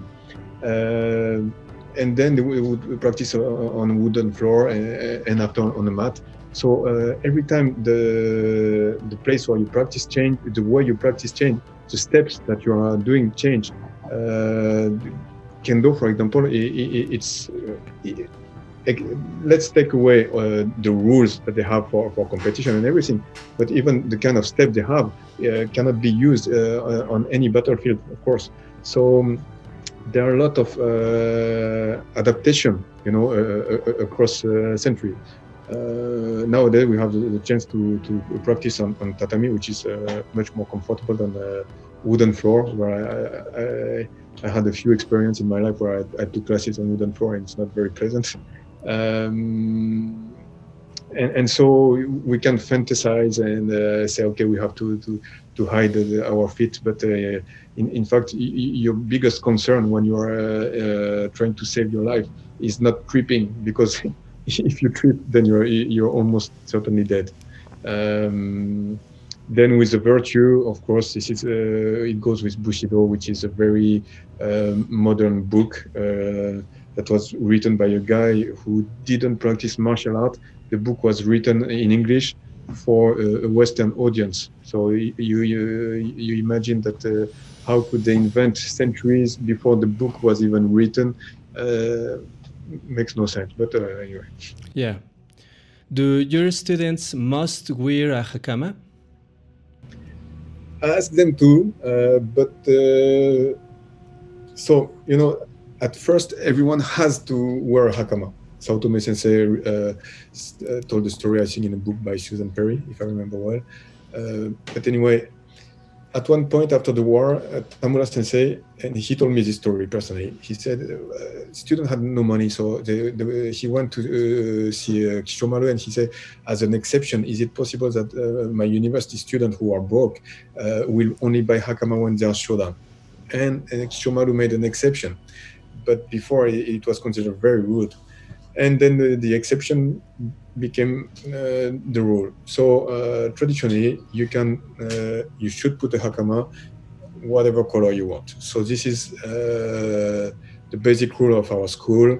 and then we would practice on wooden floor and, after on a mat. So uh, every time the the place where you practice change, the way you practice change, the steps that you are doing change. Uh, kendo, for example, it, it, it's let's take away uh, the rules that they have for, for competition and everything, but even the kind of step they have uh, cannot be used uh, on any battlefield, of course. So um, there are a lot of uh, adaptation, you know, uh, uh, across century. nowadays, we have the, chance to, to practice on, on tatami, which is much more comfortable than wooden floor, where I, I, I, had a few experience in my life where I, I, took classes on wooden floor, and it's not very pleasant. Um, and, and, so we can fantasize and uh, say, okay, we have to to, to hide the, our feet, but uh, in, in fact, your biggest concern when you are uh, uh, trying to save your life is not tripping because if you trip, then you're you're almost certainly dead. Um, then with the virtue, of course, this is uh, it goes with Bushido, which is a very um, modern book uh, that was written by a guy who didn't practice martial art. The book was written in English for a Western audience. So you you, you imagine that uh, how could they invent centuries before the book was even written? Uh, makes no sense. But uh, anyway. Yeah. Do your students must wear a hakama? I ask them to, uh, but uh, so you know, at first everyone has to wear a hakama. Saotome Sensei uh, uh, told the story, I think, in a book by Susan Perry, if I remember well. but anyway, at one point after the war, uh, Tamura Sensei, and he told me this story personally. He said, uh, student had no money, so they, they, he went to uh, see uh, Kisshomaru, and he said, as an exception, is it possible that uh, my university students who are broke uh, will only buy hakama when they are shodan? And, and Kisshomaru made an exception, but before it, was considered very rude and then the, the exception became uh, the rule. So uh, traditionally, you can uh, you should put a hakama whatever color you want. So this is uh, the basic rule of our school.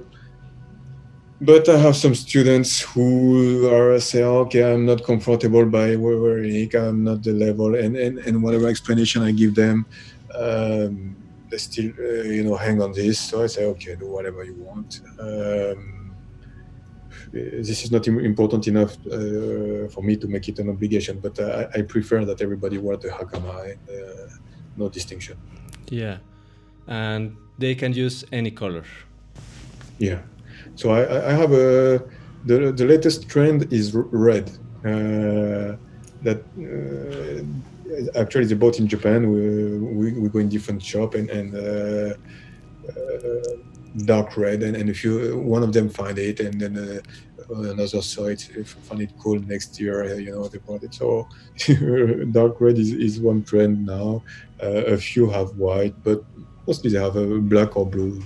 But I have some students who are say, okay, I'm not comfortable by wearing I'm not the level, and, and, and whatever explanation I give them, um, they still uh, you know hang on this. So I say, okay, do whatever you want. Um, this is not important enough uh, for me to make it an obligation, but I, I prefer that everybody wear the hakama, uh, no distinction. Yeah, and they can use any color. Yeah, so I, I have a the the latest trend is red. Uh, that uh, actually is bought in Japan. We, we, we go in different shop and and uh, uh, dark red. And, and if you one of them find it and then uh, another saw it find it cool next year uh, you know they bought it. So dark red is, is one trend now. Uh, a few have white but mostly they have a black or blue.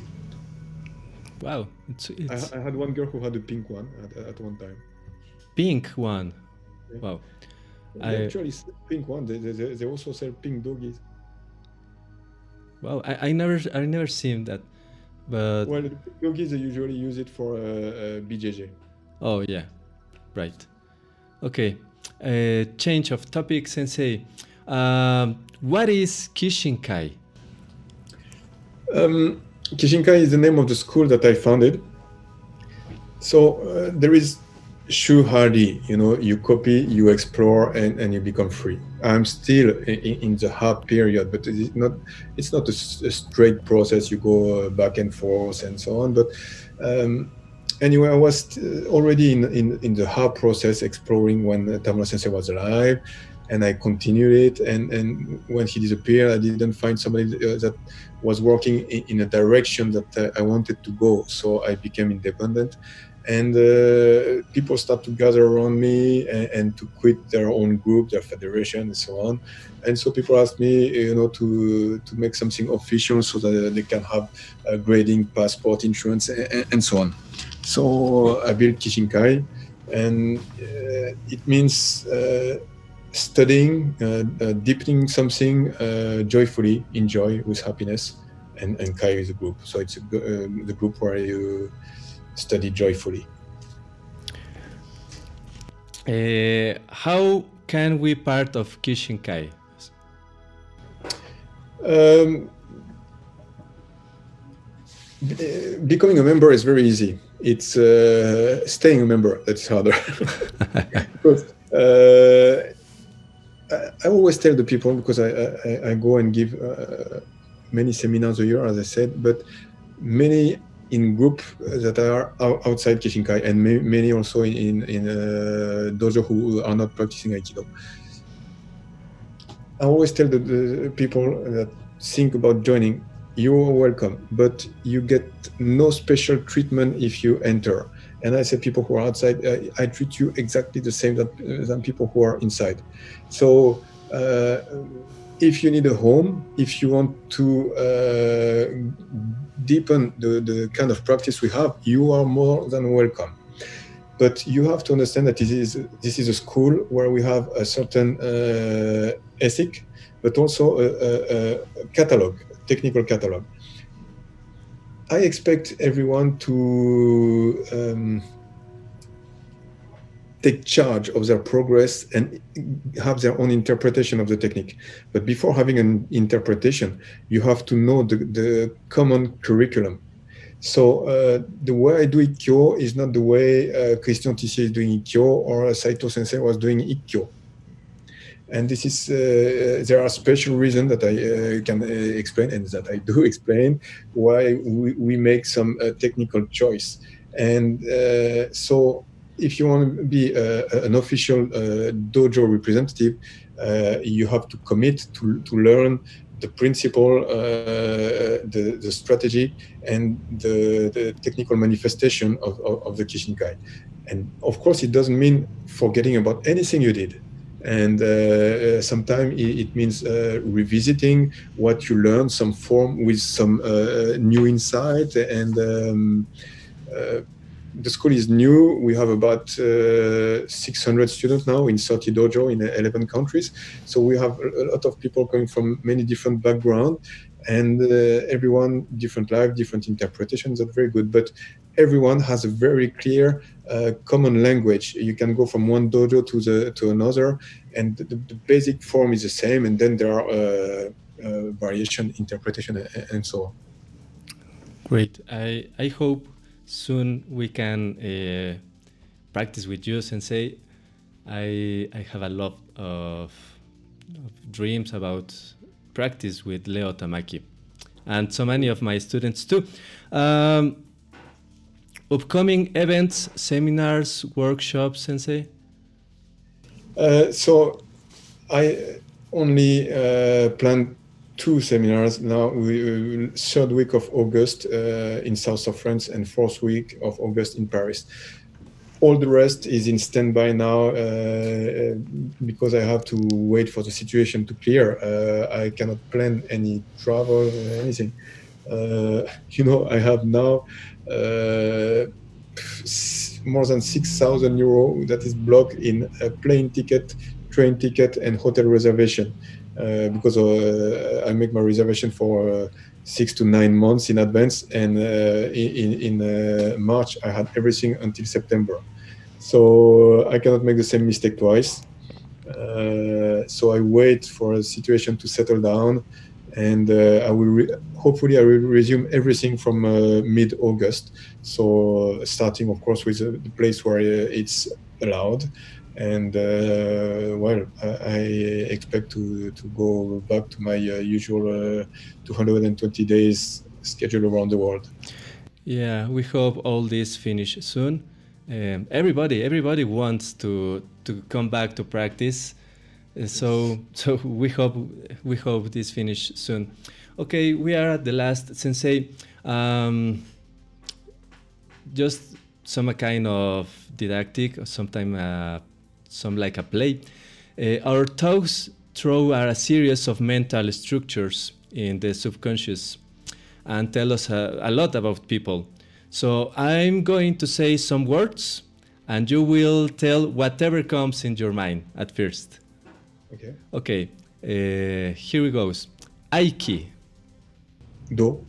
Wow. It's, it's... I, I, had one girl who had a pink one at, at one time. Pink one? Yeah. wow they I... actually pink one they, they, they also sell pink doggies wow I, I never i never seen that but well, yogis usually use it for uh, uh, BJJ. Oh yeah, right. Okay. Uh, change of topic, Sensei. Um, what is Kishinkai? Um, Kishinkai is the name of the school that I founded. So uh, there is Shu Ha Ri, you know, you copy, you explore, and, and you become free. I'm still in, in the hard period, but it's not it's not a, a, straight process. You go uh, back and forth and so on. But um, anyway, I was uh, already in, in, in the hard process, exploring when Tamura Sensei was alive, and I continued it. And, and when he disappeared, I didn't find somebody uh, that was working in, in a direction that I wanted to go. So I became independent and uh, people start to gather around me and, and, to quit their own group their federation and so on. And so people ask me you know to to make something official so that they can have a grading passport insurance and, and, so on. So i built kishinkai and uh, it means uh, studying uh, uh, deepening something joyfully enjoy with happiness and, and kai is a group. So it's a, the group where you study joyfully. Uh, how can we part of Kishinkai? Um, becoming a member is very easy. It's uh, staying a member that's harder. because, uh, I, I, always tell the people because I, I, I go and give uh, many seminars a year, as I said, but many in group that are outside Kishinkai and many also in, in, in uh, dojo who are not practicing Aikido. I always tell the, the, people that think about joining, you are welcome, but you get no special treatment if you enter. And I say people who are outside, I, I treat you exactly the same that, than people who are inside. So uh, if you need a home, if you want to uh, deepen the, the kind of practice we have, you are more than welcome. But you have to understand that this is this is a school where we have a certain uh, ethic, but also a, a, a catalog, technical catalog. I expect everyone to um, take charge of their progress and have their own interpretation of the technique. But before having an interpretation, you have to know the, the common curriculum. So uh, the way I do Ikkyo is not the way uh, Christian Tissier is doing Ikkyo or Saito Sensei was doing Ikkyo. And this is, uh, there are special reasons that I uh, can uh, explain and that I do explain why we, we make some uh, technical choice. And so if you want to be uh, an official uh, dojo representative, uh, you have to commit to, to learn the principle, the, the strategy, and the, the technical manifestation of, of, of the Kishinkai. And of course, it doesn't mean forgetting about anything you did and uh, sometimes it, it, means uh, revisiting what you learned some form with some uh, new insight and um, the school is new. We have about uh, 600 students now in 30 dojo in 11 countries. So we have a lot of people coming from many different backgrounds and uh, everyone different life, different interpretations. That's very good. But everyone has a very clear uh, common language. You can go from one dojo to the to another, and the, the, basic form is the same. And then there are uh, variation, interpretation, and, and so on. Great. I, I hope soon we can uh, practice with you, Sensei. I, I have a lot of, of, dreams about practice with Leo Tamaki and so many of my students too. Um, upcoming events, seminars, workshops, Sensei? Uh, so I only uh, plan two seminars now. We, third week of August uh, in south of France and fourth week of August in Paris. All the rest is in standby now uh, because I have to wait for the situation to clear. Uh, I cannot plan any travel, or anything. Uh, you know, I have now more than 6,000 euro that is blocked in a plane ticket, train ticket, and hotel reservation. Uh, because uh, I make my reservation for uh, six to nine months in advance, and uh, in, in uh, March I had everything until September. So I cannot make the same mistake twice. so I wait for a situation to settle down, and I will hopefully I will resume everything from mid-August. So starting, of course, with the place where it's allowed, and uh, well, I, expect to to go back to my uh, usual uh, 220 days schedule around the world. Yeah, we hope all this finish soon. Um, everybody, everybody wants to to come back to practice. Uh, so, so we hope we hope this finish soon. Okay, we are at the last sensei. Um, just some kind of didactic, or sometime uh, some like a play. Uh, our thoughts throw are a series of mental structures in the subconscious and tell us a, a lot about people. So I'm going to say some words and you will tell whatever comes in your mind at first. Okay. Okay. Uh, here we goes. Aiki. Do.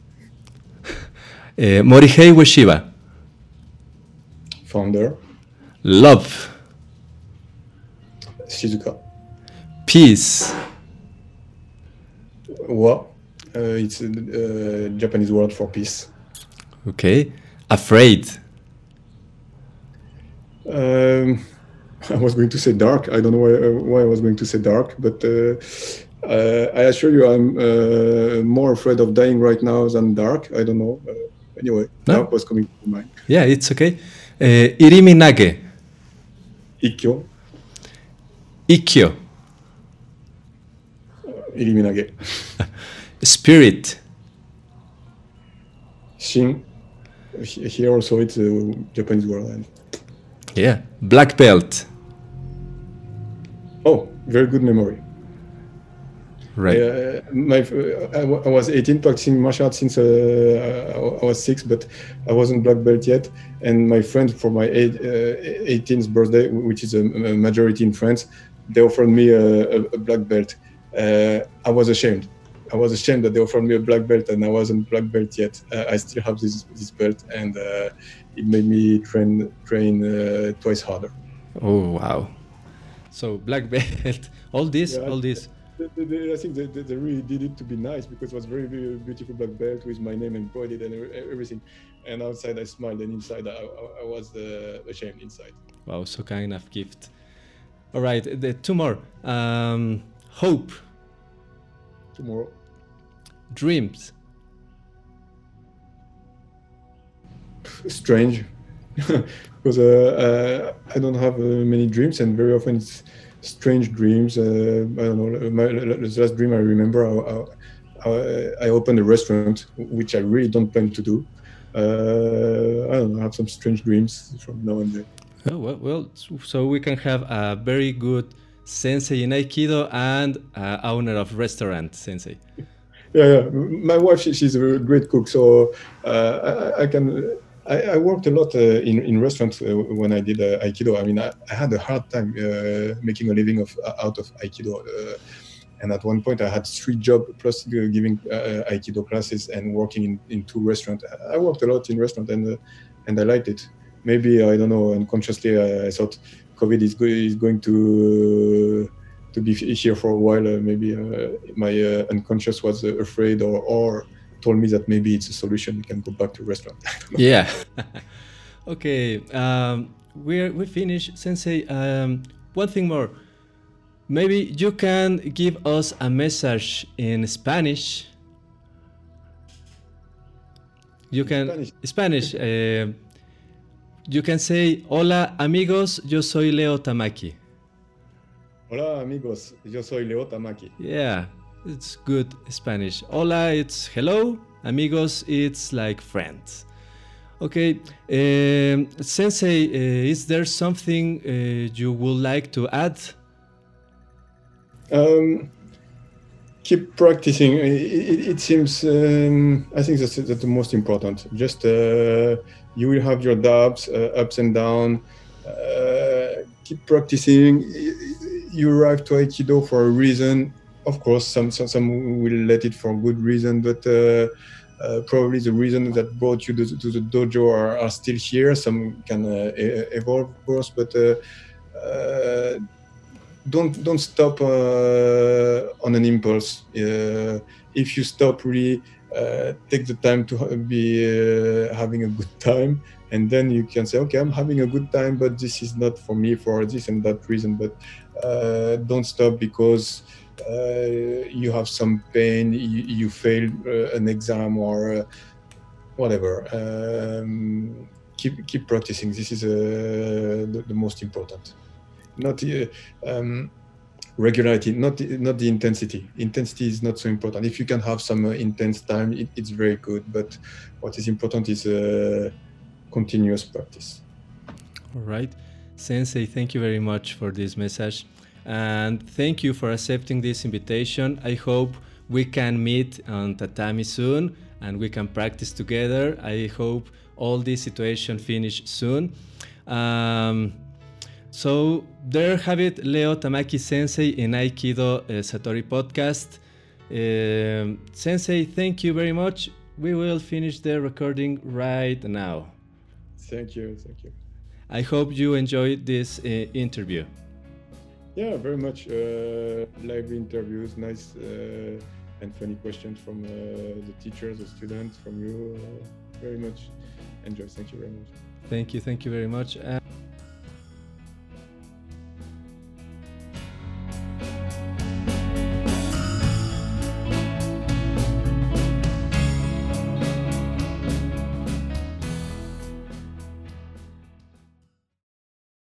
uh, Morihei Ueshiba. Founder. Love. Shizuka. Peace. Wa. Uh, it's a uh, Japanese word for peace. Okay. Afraid. Um, I was going to say dark. I don't know why, uh, why I was going to say dark, but uh, uh, I assure you, I'm uh, more afraid of dying right now than dark. I don't know. Uh, anyway, no? dark was coming to mind. Yeah, it's okay. Uh, Irimi Nage. Ikkyo. Ikkyo. Irimi Nage. Spirit. Shin. Here also it's a Japanese word. Yeah. Black belt. Oh, very good memory. Right. Uh, my, I, was 18 practicing martial arts since uh, I was six, but I wasn't black belt yet. And my friend for my eight, uh, 18th birthday, which is a, majority in France, they offered me a, a black belt. Uh, I was ashamed. I was ashamed that they offered me a black belt and I wasn't black belt yet. Uh, I still have this this belt, and uh, it made me train train twice harder. Oh wow! So black belt, all this, yeah, all this they, they, I think they, they, really did it to be nice because it was very, very beautiful black belt with my name embroidered and everything. And outside I smiled, and inside I, I, I was uh, ashamed inside. Wow, so kind of gift. All right, the two more. Um, hope. Tomorrow. Dreams. Strange, because uh, uh, I don't have uh, many dreams, and very often it's strange dreams. Uh, I don't know. My, the last dream I remember, I, I, I, opened a restaurant, which I really don't plan to do. Uh, I don't know. I have some strange dreams from now and then. Oh, well, well, so we can have a very good sensei in Aikido and uh, owner of restaurant sensei. Yeah, yeah. My wife, she, she's a great cook, so uh, I, I, can I, I, worked a lot uh, in in restaurants uh, when I did uh, Aikido. I mean, I, I, had a hard time uh, making a living of out of Aikido, and at one point I had three jobs plus giving Aikido classes and working in, in two restaurants. I worked a lot in restaurant and and I liked it. Maybe I don't know. Unconsciously, I, I thought COVID is, go- is going to to be here for a while. Uh, maybe uh, my uh, unconscious was afraid or, or told me that maybe it's a solution. We can go back to restaurant. yeah. okay. Um, we we finished, Sensei. Um, one thing more. Maybe you can give us a message in Spanish. You can Spanish. Spanish uh, you can say, Hola amigos, yo soy Leo Tamaki. Hola amigos, yo soy Leo Tamaki. Yeah, it's good Spanish. Hola, it's hello. Amigos, it's like friends. Okay, um, Sensei, uh, is there something uh, you would like to add? Um, keep practicing. It, it, it seems, um, I think that's, that's, the most important. Just uh, you will have your doubts, uh, ups and downs. Uh, keep practicing you arrive to Aikido for a reason. Of course, some some, some will let it for good reason, but uh, uh, probably the reason that brought you to, to the dojo are, are, still here. Some can uh, evolve, of course, but uh, don't don't stop on an impulse. if you stop, really take the time to be having a good time. And then you can say okay i'm having a good time but this is not for me for this and that reason. But uh, don't stop because uh, you have some pain you, you failed uh, an exam or uh, whatever. Um, keep keep practicing. This is uh, the, the, most important. Not um, regularity not not the intensity intensity is not so important if you can have some intense time it, it's very good but what is important is continuous practice. All right. Sensei, thank you very much for this message. And thank you for accepting this invitation. I hope we can meet on tatami soon and we can practice together. I hope all this situation finish soon. Um, so there have it, Leo Tamaki Sensei in Aikido uh, Satori podcast. Uh, sensei, thank you very much. We will finish the recording right now. Thank you. Thank you. I hope you enjoyed this uh, interview. Yeah, very much. Uh, lively interviews, nice uh, and funny questions from uh, the teachers, the students, from you. Uh, very much enjoy. Thank you very much. Thank you. Thank you very much.